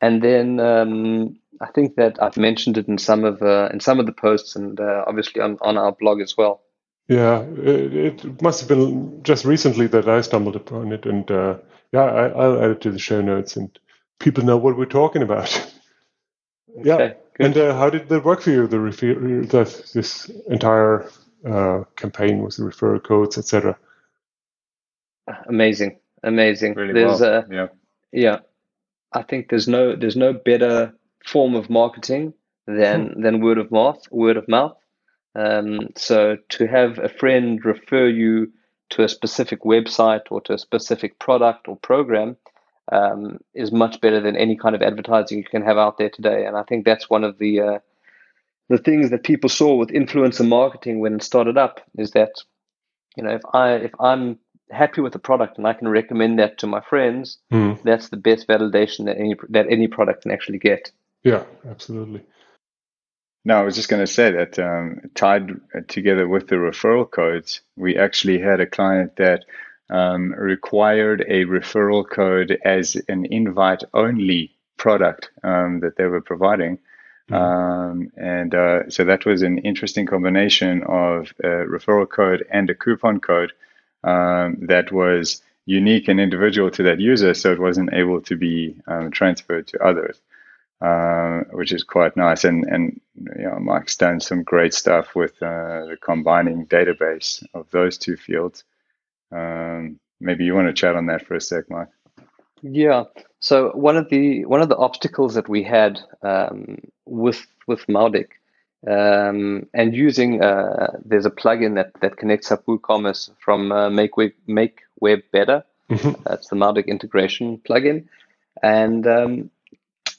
and then um, I think that I've mentioned it in some of uh, in some of the posts, and uh, obviously on, on our blog as well. Yeah, it, it, must have been just recently that I stumbled upon it, and uh, yeah, I, will add it to the show notes, and people know what we're talking about. Okay, yeah, good. and uh, how did that work for you? The refer- the, this entire uh, campaign with the referral codes, etc. Amazing, amazing. Really There's, well. Uh, yeah, yeah. I think there's no there's no better form of marketing than hmm. than word of mouth. Word of mouth. Um, so to have a friend refer you to a specific website or to a specific product or program um, is much better than any kind of advertising you can have out there today. And I think that's one of the uh, the things that people saw with influencer marketing when it started up is that you know if I if I'm happy with the product and I can recommend that to my friends, mm. that's the best validation that any that any product can actually get. Yeah, absolutely. No, I was just going to say that um, tied together with the referral codes, we actually had a client that um, required a referral code as an invite only product um, that they were providing. Mm-hmm. and uh, so that was an interesting combination of a referral code and a coupon code um, that was unique and individual to that user, so it wasn't able to be um, transferred to others, uh, which is quite nice. And and you know, Mike's done some great stuff with uh, the combining database of those two fields. Um, maybe you want to chat on that for a sec, Mike. Yeah. So one of the one of the obstacles that we had um, with with Mautic um, and using uh, there's a plugin that that connects up WooCommerce from uh, Make Web Make Web Better. Mm-hmm. That's the Mautic integration plugin, and um,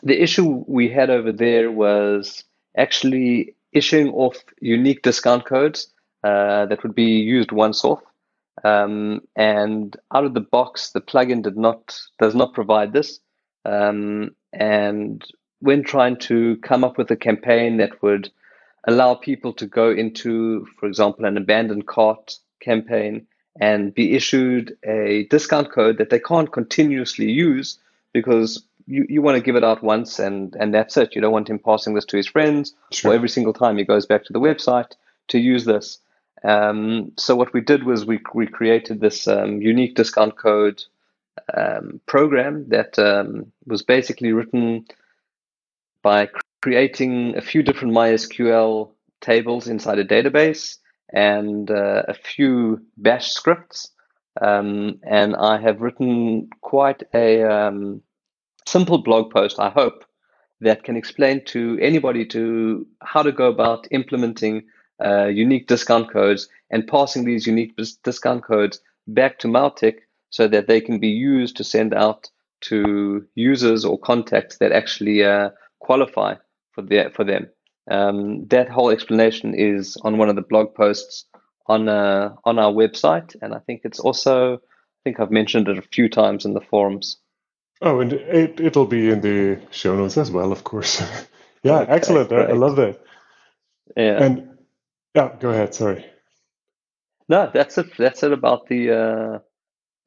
the issue we had over there was actually issuing off unique discount codes uh, that would be used once off. Um, and out of the box, the plugin did not does not provide this. Um, and when trying to come up with a campaign that would allow people to go into, for example, an abandoned cart campaign and be issued a discount code that they can't continuously use because you, you want to give it out once and, and that's it. You don't want him passing this to his friends sure. or every single time he goes back to the website to use this. Um, so what we did was we, we created this um, unique discount code um, program that um, was basically written by creating a few different MySQL tables inside a database and uh, a few bash scripts. Um, and I have written quite a um, simple blog post, I hope, that can explain to anybody to how to go about implementing uh, unique discount codes and passing these unique discount codes back to Mautic so that they can be used to send out to users or contacts that actually uh, qualify for the, for them. Um, that whole explanation is on one of the blog posts on uh, on our website, and I think it's also I think I've mentioned it a few times in the forums. Oh, and it it'll be in the show notes as well, of course. yeah, okay, excellent. I, I, love that. Yeah. And yeah, go ahead. Sorry. No, that's it. That's it about the uh,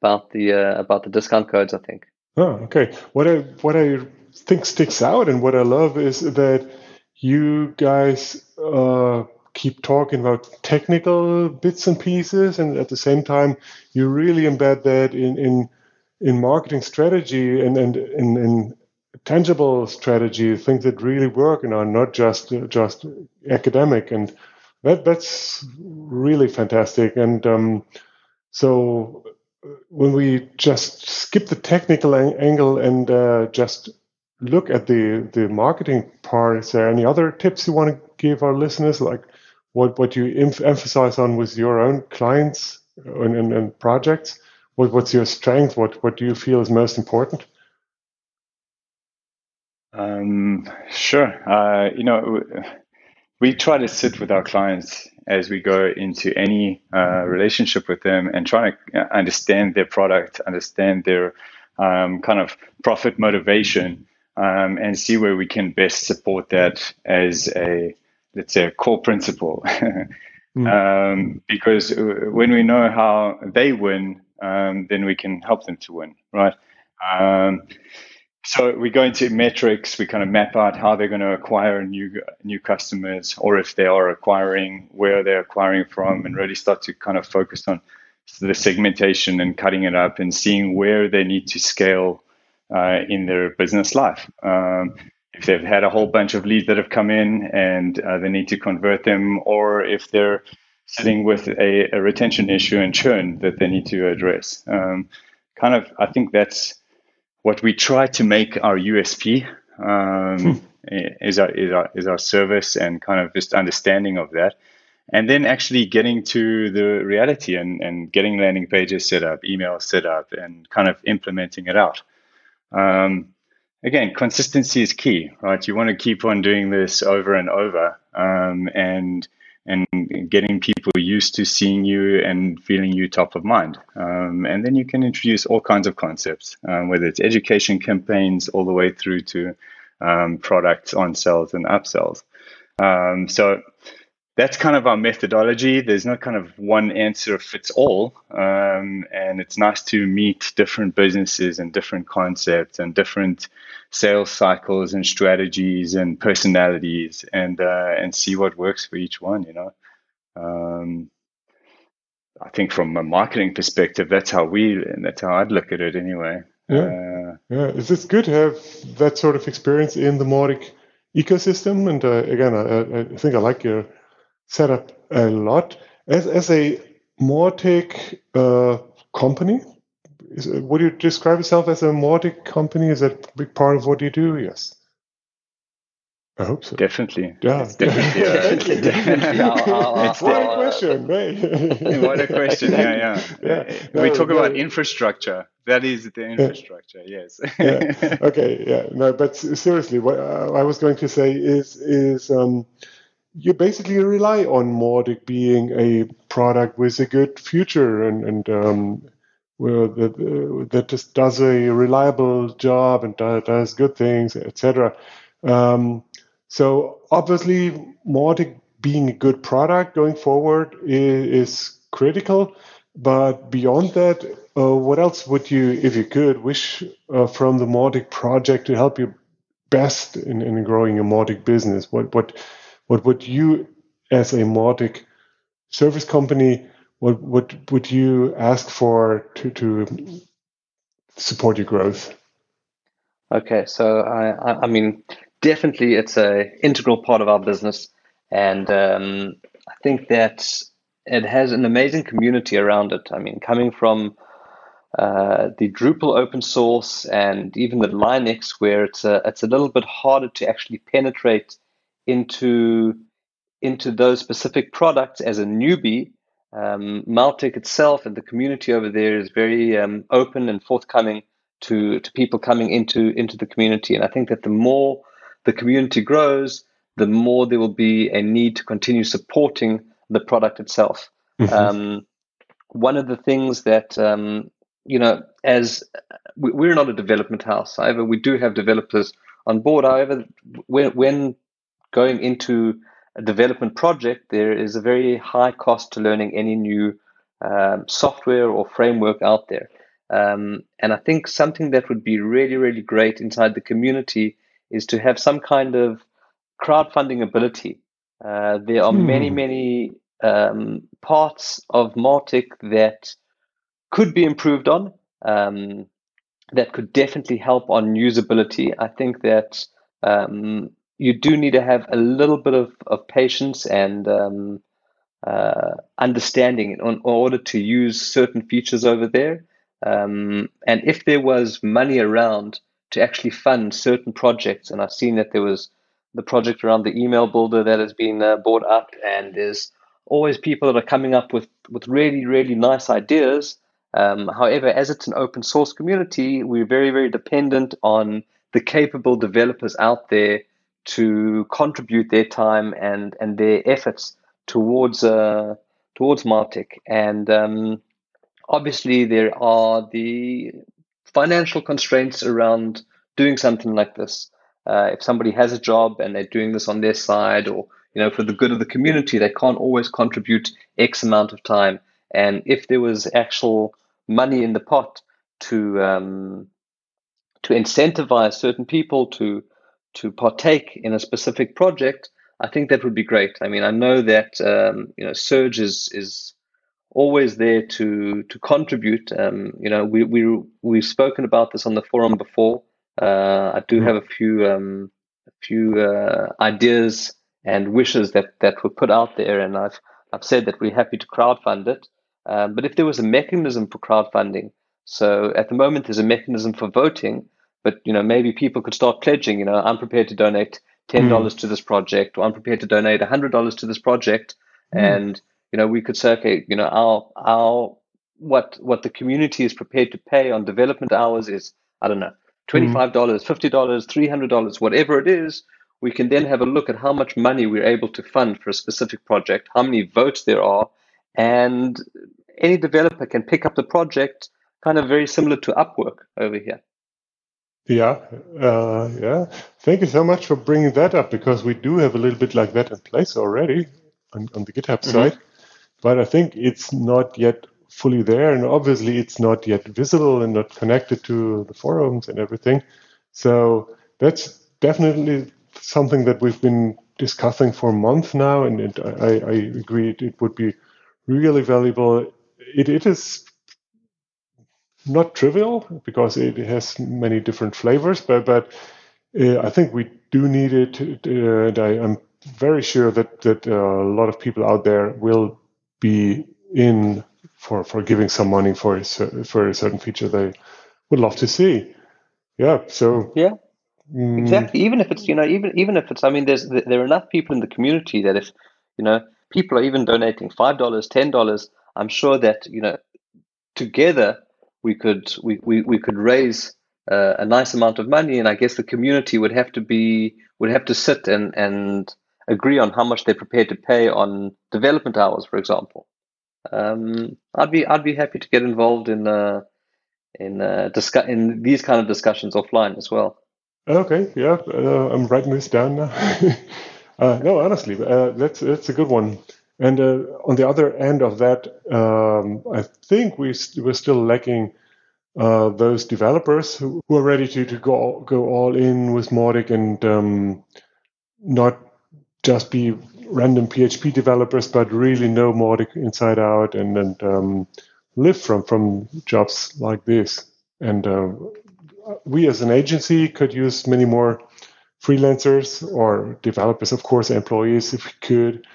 about the uh, about the discount codes. I think. Oh, okay. What I what I think sticks out and what I love is that you guys uh, keep talking about technical bits and pieces, and at the same time, you really embed that in in in marketing strategy and and in, in tangible strategy, things that really work and are not just just academic and that that's really fantastic. And um, so when we just skip the technical angle and uh, just look at the the marketing part, is there any other tips you want to give our listeners, like what what you em- emphasize on with your own clients and, and, and projects? What, what's your strength? What what do you feel is most important? Um, sure. Uh, you know, we try to sit with our clients as we go into any uh, relationship with them and try to understand their product, understand their um, kind of profit motivation, um, and see where we can best support that as a, let's say, a core principle. mm. um, because when we know how they win, um, then we can help them to win, right? Um, so we go into metrics. We kind of map out how they're going to acquire new new customers, or if they are acquiring, where they're acquiring from, and really start to kind of focus on the segmentation and cutting it up and seeing where they need to scale uh, in their business life. Um, if they've had a whole bunch of leads that have come in and uh, they need to convert them, or if they're sitting with a, a, retention issue and churn that they need to address. Um, kind of, I think that's what we try to make our USP um, hmm. is, our, is, our, is our service and kind of just understanding of that. And then actually getting to the reality and, and getting landing pages set up, emails set up, and kind of implementing it out. Um, again, consistency is key, right? You want to keep on doing this over and over. Um, and and getting people used to seeing you and feeling you top of mind. Um, and then you can introduce all kinds of concepts, um, whether it's education campaigns all the way through to um, products on sales and upsells. Um, so that's kind of our methodology. There's no kind of one answer fits all. Um, and it's nice to meet different businesses and different concepts and different sales cycles and strategies and personalities and uh, and see what works for each one. You know, um, I think from a marketing perspective, that's how we and that's how I'd look at it anyway. Yeah, uh, yeah. It's, it's good to have that sort of experience in the Mautic ecosystem. And uh, again, I, I, think I like your setup a lot. As as a Mautic uh, company? Is, would you describe yourself as a Mautic company? Is that a big part of what you do? Yes. I hope so. Definitely. Yeah. Definitely. Uh, Definitely. I'll- I'll- It's what a I'll- question, right? what a question. Yeah, yeah. Yeah. we talk no. about infrastructure. That is the infrastructure. Yes. yeah. Okay. Yeah. No, but seriously, what uh, I was going to say is is um, you basically rely on Mautic being a product with a good future and and um, well, that that just does a reliable job and does good things, etc. Um, so obviously, Mautic being a good product going forward is, is critical. But beyond that, uh, what else would you, if you could, wish uh, from the Mautic project to help you best in, in growing a Mautic business? What what what would you, as a Mautic service company, what what would you ask for to to support your growth? Okay, so I, I, mean, definitely it's a integral part of our business, and um, I think that it has an amazing community around it. I mean, coming from uh, the Drupal open source and even the Linux, where it's a, it's a little bit harder to actually penetrate into into those specific products as a newbie. Um, Mautic itself and the community over there is very um, open and forthcoming to to people coming into into the community. And I think that the more the community grows, the more there will be a need to continue supporting the product itself. Um, one of the things that um, you know, as we- we're not a development house, however, we do have developers on board. However, when when going into a development project, there is a very high cost to learning any new um, software or framework out there. Um, and I think something that would be really, really great inside the community is to have some kind of crowdfunding ability. Uh, there are many, Hmm. many um, parts of Mautic that could be improved on, um, that could definitely help on usability. I think that um, you do need to have a little bit of, of patience and um, uh, understanding in, order to use certain features over there. Um, and if there was money around to actually fund certain projects, and I've seen that there was the project around the email builder that has been uh, bought up, and there's always people that are coming up with, with really, really nice ideas. Um, however, as it's an open source community, we're very, very dependent on the capable developers out there to contribute their time and, and their efforts towards uh, towards Mautic. And um, obviously, there are the financial constraints around doing something like this. Uh, if somebody has a job and they're doing this on their side, or you know, for the good of the community, they can't always contribute X amount of time. And if there was actual money in the pot to um, to incentivize certain people to to partake in a specific project, I think that would be great. I mean, I know that um, you know Surge is is always there to to contribute. Um, you know, we we we've spoken about this on the forum before. Uh, I do have a few um, a few uh, ideas and wishes that that were put out there, and I've I've said that we're happy to crowdfund it. Um, but if there was a mechanism for crowdfunding, so at the moment there's a mechanism for voting, but you know maybe people could start pledging. You know, I'm prepared to donate ten hmm. dollars to this project, or I'm prepared to donate hundred dollars to this project, hmm. and you know we could say, okay, you know our our what what the community is prepared to pay on development hours is I don't know hmm. twenty five dollars, fifty dollars, three hundred dollars, whatever it is. We can then have a look at how much money we're able to fund for a specific project, how many votes there are, and any developer can pick up the project, kind of very similar to Upwork over here. Yeah, uh, yeah. Thank you so much for bringing that up because we do have a little bit like that in place already on, on the GitHub side, but I think it's not yet fully there, and obviously it's not yet visible and not connected to the forums and everything. So that's definitely something that we've been discussing for a month now, and it, I, I agree it, it would be really valuable. It, it is not trivial because it has many different flavors, but but uh, I think we do need it, uh, and I, am very sure that that uh, a lot of people out there will be in for for giving some money for a, for a certain feature they would love to see. Yeah. So yeah. Mm. Exactly. Even if it's you know even even if it's I mean there's there are enough people in the community that if you know people are even donating five dollars, ten dollars, I'm sure that you know together we could we, we, we could raise uh, a nice amount of money, and I guess the community would have to be would have to sit and and agree on how much they're prepared to pay on development hours, for example. Um, I'd be I'd be happy to get involved in uh, in uh, discuss in these kind of discussions offline as well. Okay, yeah, uh, I'm writing this down now. uh, no, honestly, uh, that's that's a good one. And uh, on the other end of that, um, I think we st- we're still lacking uh, those developers who, who, are ready to, to go go all in with Mautic and um, not just be random PHP developers, but really know Mautic inside out and and um, live from from jobs like this. And uh, we as an agency could use many more freelancers or developers, of course, employees if we could.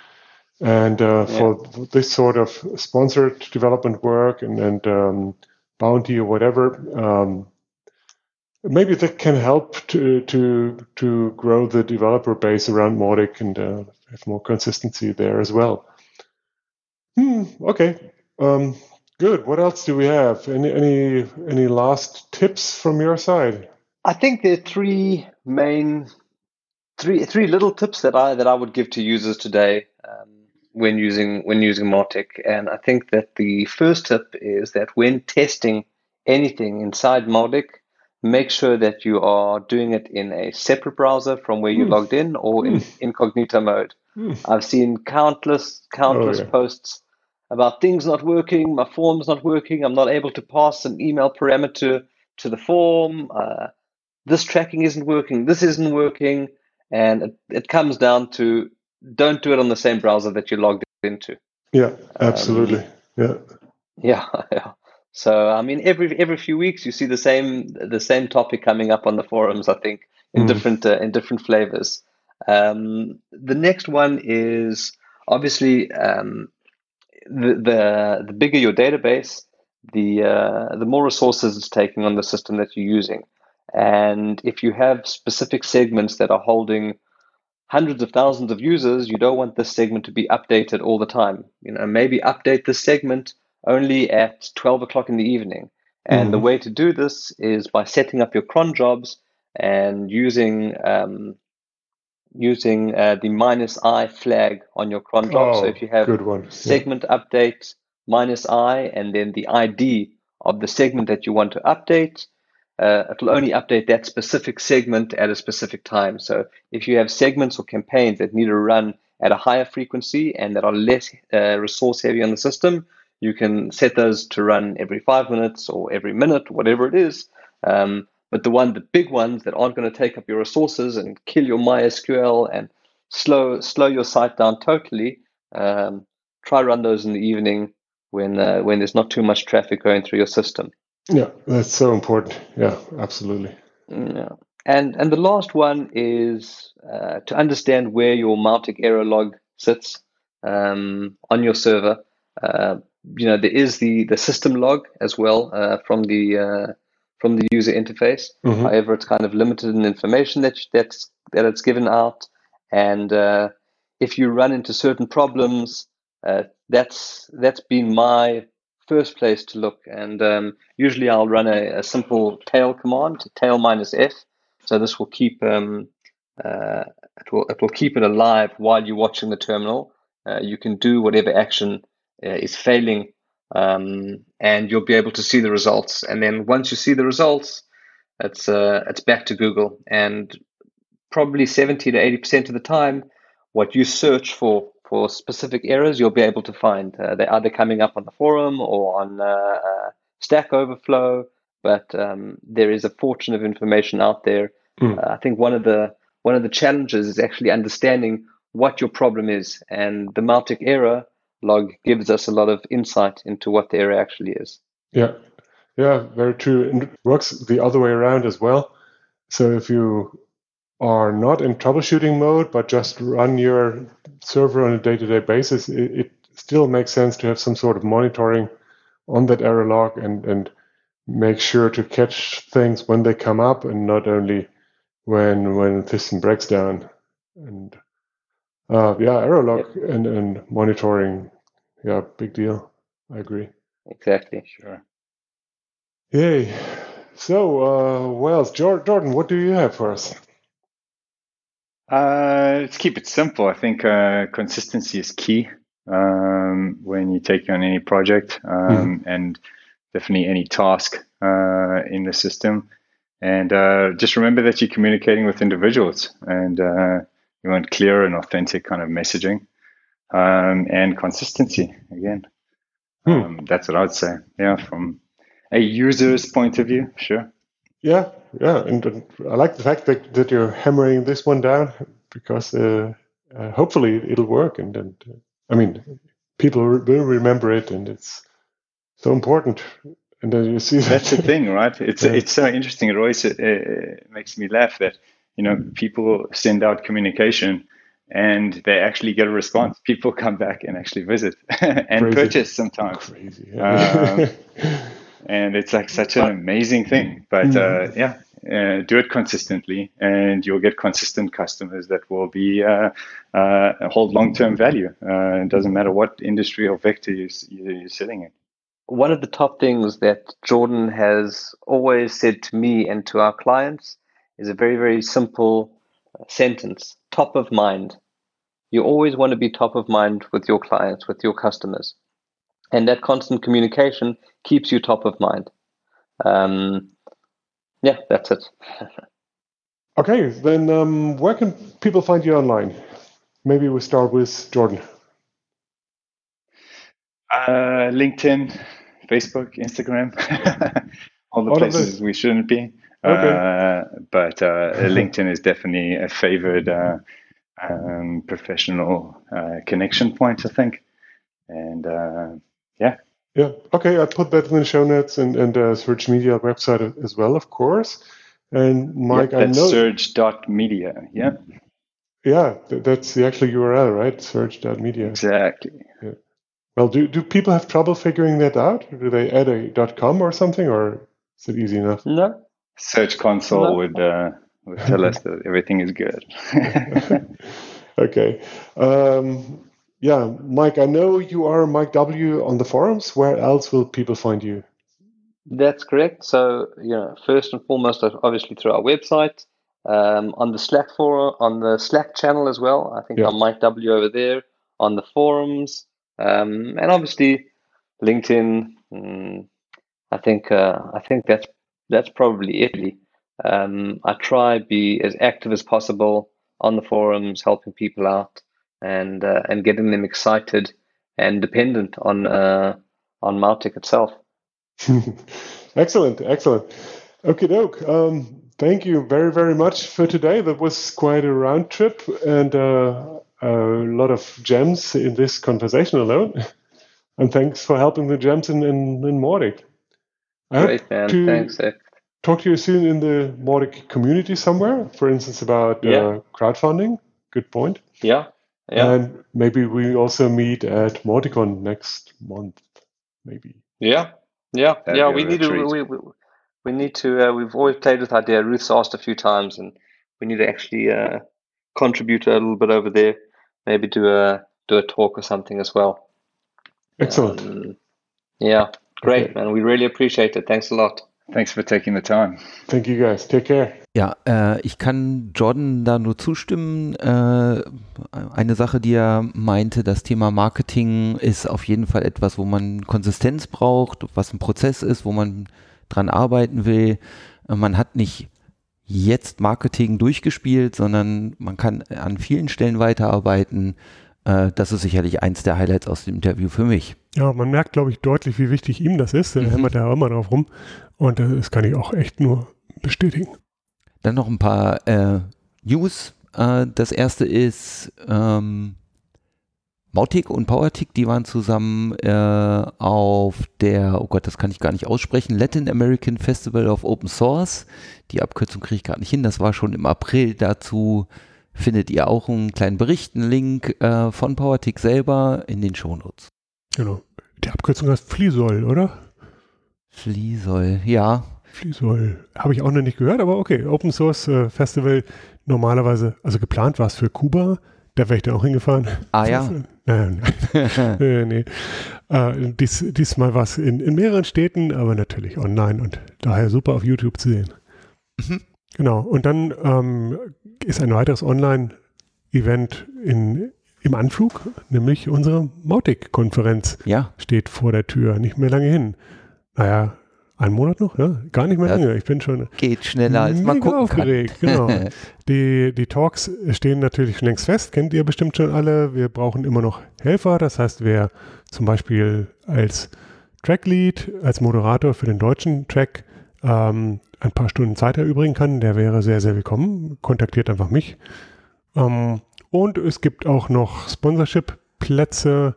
And uh, yeah. for this sort of sponsored development work and, and um, bounty or whatever, um, maybe that can help to to to grow the developer base around Mautic and uh, have more consistency there as well. Hmm, okay, um, good. What else do we have? Any any any last tips from your side? I think there are three main three three little tips that I that I would give to users today. Um, when using when using Mautic. And I think that the first tip is that when testing anything inside Mautic, make sure that you are doing it in a separate browser from where you mm. logged in or in mm. incognito mode. Mm. I've seen countless countless oh, yeah. posts about things not working, my form's not working, I'm not able to pass an email parameter to the form. Uh, this tracking isn't working, this isn't working, and it, it comes down to don't do it on the same browser that you logged into. Yeah, absolutely. Um, yeah. Yeah, yeah. So I mean, every every few weeks you see the same the same topic coming up on the forums. I think in mm. different uh, in different flavors. Um, the next one is obviously um, the, the the bigger your database, the uh, the more resources it's taking on the system that you're using. And if you have specific segments that are holding hundreds of thousands of users, you don't want this segment to be updated all the time. You know, maybe update this segment only at 12 o'clock in the evening. And mm-hmm. the way to do this is by setting up your cron jobs and using um, using uh, the minus i flag on your cron job. Oh, so if you have segment yeah. update minus i and then the ID of the segment that you want to update, uh, it'll only update that specific segment at a specific time. So if you have segments or campaigns that need to run at a higher frequency and that are less uh, resource heavy on the system, you can set those to run every five minutes or every minute, whatever it is. Um, but the one, the big ones that aren't going to take up your resources and kill your MySQL and slow slow your site down totally, um, try run those in the evening when uh, when there's not too much traffic going through your system. Yeah, that's so important. Yeah, absolutely. Yeah. And and the last one is uh, to understand where your Mautic error log sits um, on your server. Uh, you know there is the the system log as well uh, from the uh, from the user interface. Mm-hmm. However, it's kind of limited in information that that's that it's given out. And uh, if you run into certain problems, uh, that's that's been my first place to look. And um, usually I'll run a, a, simple tail command, tail minus f. So this will keep um, uh, it will it will keep it alive while you're watching the terminal. Uh, you can do whatever action uh, is failing, um, and you'll be able to see the results. And then once you see the results, it's uh, it's back to Google. And probably seventy to eighty percent of the time, what you search for for specific errors you'll be able to find. Uh, they're either coming up on the forum or on uh, uh, Stack Overflow, but um, there is a fortune of information out there. Mm. I think one of the one of the challenges is actually understanding what your problem is, and the Mautic error log gives us a lot of insight into what the error actually is. Yeah, yeah, very true. And it works the other way around as well. So if you are not in troubleshooting mode, but just run your server on a day to day basis, it, it, still makes sense to have some sort of monitoring on that error log and, and make sure to catch things when they come up and not only when when the system breaks down. And uh, yeah, error log yep. and, and monitoring, yeah, big deal. I agree. Exactly. Sure. Yay. So, uh, well, Jordan, what do you have for us? Uh, let's keep it simple. I think uh, consistency is key um, when you take on any project um, mm-hmm. and definitely any task uh, in the system. And uh, just remember that you're communicating with individuals and uh, you want clear and authentic kind of messaging um, and consistency again. Hmm. Um, that's what I would say. Yeah, from a user's point of view, sure. Yeah, yeah, and, and I like the fact that, that you're hammering this one down because uh, uh, hopefully it'll work. And, and uh, I mean, people will remember it, and it's so important. And then you see that. that's the thing, right? It's yeah. it's so interesting. It always uh, makes me laugh that you know people send out communication and they actually get a response. People come back and actually visit and Crazy. purchase sometimes. Crazy. Yeah. um, and it's like such an amazing thing. But mm-hmm. uh, yeah, uh, do it consistently, and you'll get consistent customers that will be uh, uh hold long term value. Uh, it doesn't matter what industry or vector you're, you're sitting in. One of the top things that Jordan has always said to me and to our clients is a very very simple sentence: top of mind. You always want to be top of mind with your clients, with your customers. And that constant communication keeps you top of mind. Um, yeah, that's it. okay, then um, where can people find you online? Maybe we start with Jordan. Uh, LinkedIn, Facebook, Instagram, all the all places we shouldn't be. Okay. Uh, but uh, LinkedIn is definitely a favored uh, um, professional uh, connection point, I think. And uh, yeah. Yeah. Okay. I put that in the show notes and, and uh, Surge Media website as well, of course. And Mike, yeah, I know surge.media. Yeah. Yeah, that's the actual URL, right? Surge.media. Exactly. Yeah. Well, do, do people have trouble figuring that out? Do they add a .com or something, or is it easy enough? No. Search console no. would uh, would tell us that everything is good. okay. Um, yeah, Mike, I know you are Mike W on the forums. Where else will people find you? That's correct. So, you know, first and foremost, obviously through our website, um, on the Slack forum, on the Slack channel as well. I think yeah. I'm Mike W over there on the forums, um, and obviously LinkedIn. Mm, I think uh, I think that's that's probably it. Um, I try be as active as possible on the forums, helping people out and uh, and getting them excited and dependent on uh, on Mautic itself. excellent, excellent. Okay, doke. Um, thank you very, very much for today. That was quite a round trip and uh, a lot of gems in this conversation alone. and thanks for helping the gems in, in, in Mautic. Great, man. Thanks, Ed. Talk to you soon in the Mautic community somewhere, for instance, about yeah. uh, crowdfunding. Good point. Yeah, yeah. And maybe we also meet at MautiCon next month, maybe. Yeah, yeah, That'd yeah. We need to. We, we, we need to. Uh, we've always played with the idea. Ruth's asked a few times, and we need to actually uh, contribute a little bit over there. Maybe do a do a talk or something as well. Excellent. Um, yeah, great, okay. man. We really appreciate it. Thanks a lot. Thanks for taking the time. Thank you guys. Take care. Ja, äh, ich kann Jordan da nur zustimmen. Äh, eine Sache, die er meinte, das Thema Marketing ist auf jeden Fall etwas, wo man Konsistenz braucht, was ein Prozess ist, wo man dran arbeiten will. Äh, man hat nicht jetzt Marketing durchgespielt, sondern man kann an vielen Stellen weiterarbeiten. Äh, das ist sicherlich eins der Highlights aus dem Interview für mich. Ja, man merkt, glaube ich, deutlich, wie wichtig ihm das ist. Er mhm. hämmert ja immer drauf rum. Und das kann ich auch echt nur bestätigen. Dann noch ein paar äh, News. Äh, das erste ist ähm, Mautic und Powertic, die waren zusammen äh, auf der, oh Gott, das kann ich gar nicht aussprechen, Latin American Festival of Open Source. Die Abkürzung kriege ich gerade nicht hin, das war schon im April. Dazu findet ihr auch einen kleinen Bericht, einen Link äh, von Powertic selber in den Shownotes. Genau. die Abkürzung heißt Fliesol, oder? Fliesol, ja. Fliesol. Habe ich auch noch nicht gehört, aber okay. Open Source äh, Festival normalerweise, also geplant war es für Kuba. Da wäre ich dann auch hingefahren. Ah ja. Nein, nein. nee, nee. Äh, dies, diesmal war es in, in mehreren Städten, aber natürlich online und daher super auf YouTube zu sehen. Mhm. Genau. Und dann ähm, ist ein weiteres Online-Event in, im Anflug, nämlich unsere Mautic-Konferenz. Ja. Steht vor der Tür, nicht mehr lange hin. Naja, ein Monat noch, ja? Gar nicht mehr das lange. Ich bin schon. Geht schneller als man gucken aufgeregt. Kann. Genau. die, die Talks stehen natürlich schon längst fest, kennt ihr bestimmt schon alle. Wir brauchen immer noch Helfer. Das heißt, wer zum Beispiel als Tracklead, als Moderator für den deutschen Track ähm, ein paar Stunden Zeit erübrigen kann, der wäre sehr, sehr willkommen. Kontaktiert einfach mich. Ähm, und es gibt auch noch Sponsorship-Plätze.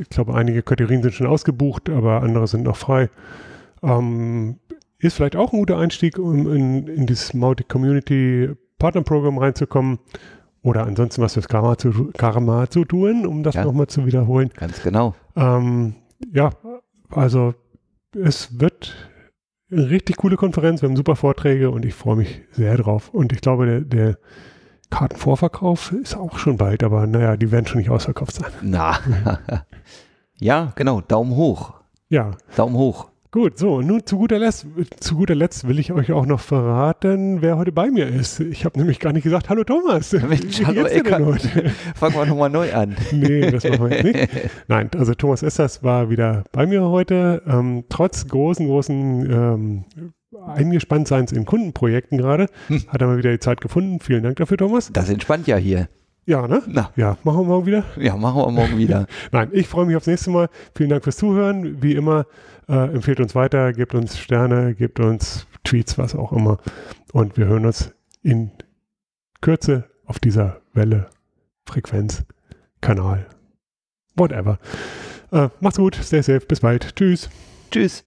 Ich glaube, einige Kategorien sind schon ausgebucht, aber andere sind noch frei. Ähm, ist vielleicht auch ein guter Einstieg, um in, in dieses Mautic Community Partnerprogramm reinzukommen. Oder ansonsten was fürs Karma zu, Karma zu tun, um das ja, nochmal zu wiederholen. Ganz genau. Ähm, ja, also es wird eine richtig coole Konferenz. Wir haben super Vorträge und ich freue mich sehr drauf. Und ich glaube, der, der Kartenvorverkauf ist auch schon bald, aber naja, die werden schon nicht ausverkauft sein. Na. ja, genau. Daumen hoch. Ja. Daumen hoch. Gut, so, nun zu guter, Letzt, zu guter Letzt will ich euch auch noch verraten, wer heute bei mir ist. Ich habe nämlich gar nicht gesagt, hallo Thomas. Mensch, hallo Eckart. Fangen wir nochmal neu an. Nee, das machen wir jetzt nicht. Nein, also Thomas Essers war wieder bei mir heute. Ähm, trotz großen, großen ähm, Eingespanntseins in Kundenprojekten gerade, hm. hat er mal wieder die Zeit gefunden. Vielen Dank dafür, Thomas. Das entspannt ja hier. Ja, ne? Na. Ja, machen wir morgen wieder? Ja, machen wir morgen wieder. Nein, ich freue mich aufs nächste Mal. Vielen Dank fürs Zuhören. Wie immer, äh, empfehlt uns weiter, gebt uns Sterne, gebt uns Tweets, was auch immer. Und wir hören uns in Kürze auf dieser Welle, Frequenz, Kanal, whatever. Äh, macht's gut, stay safe, bis bald. Tschüss. Tschüss.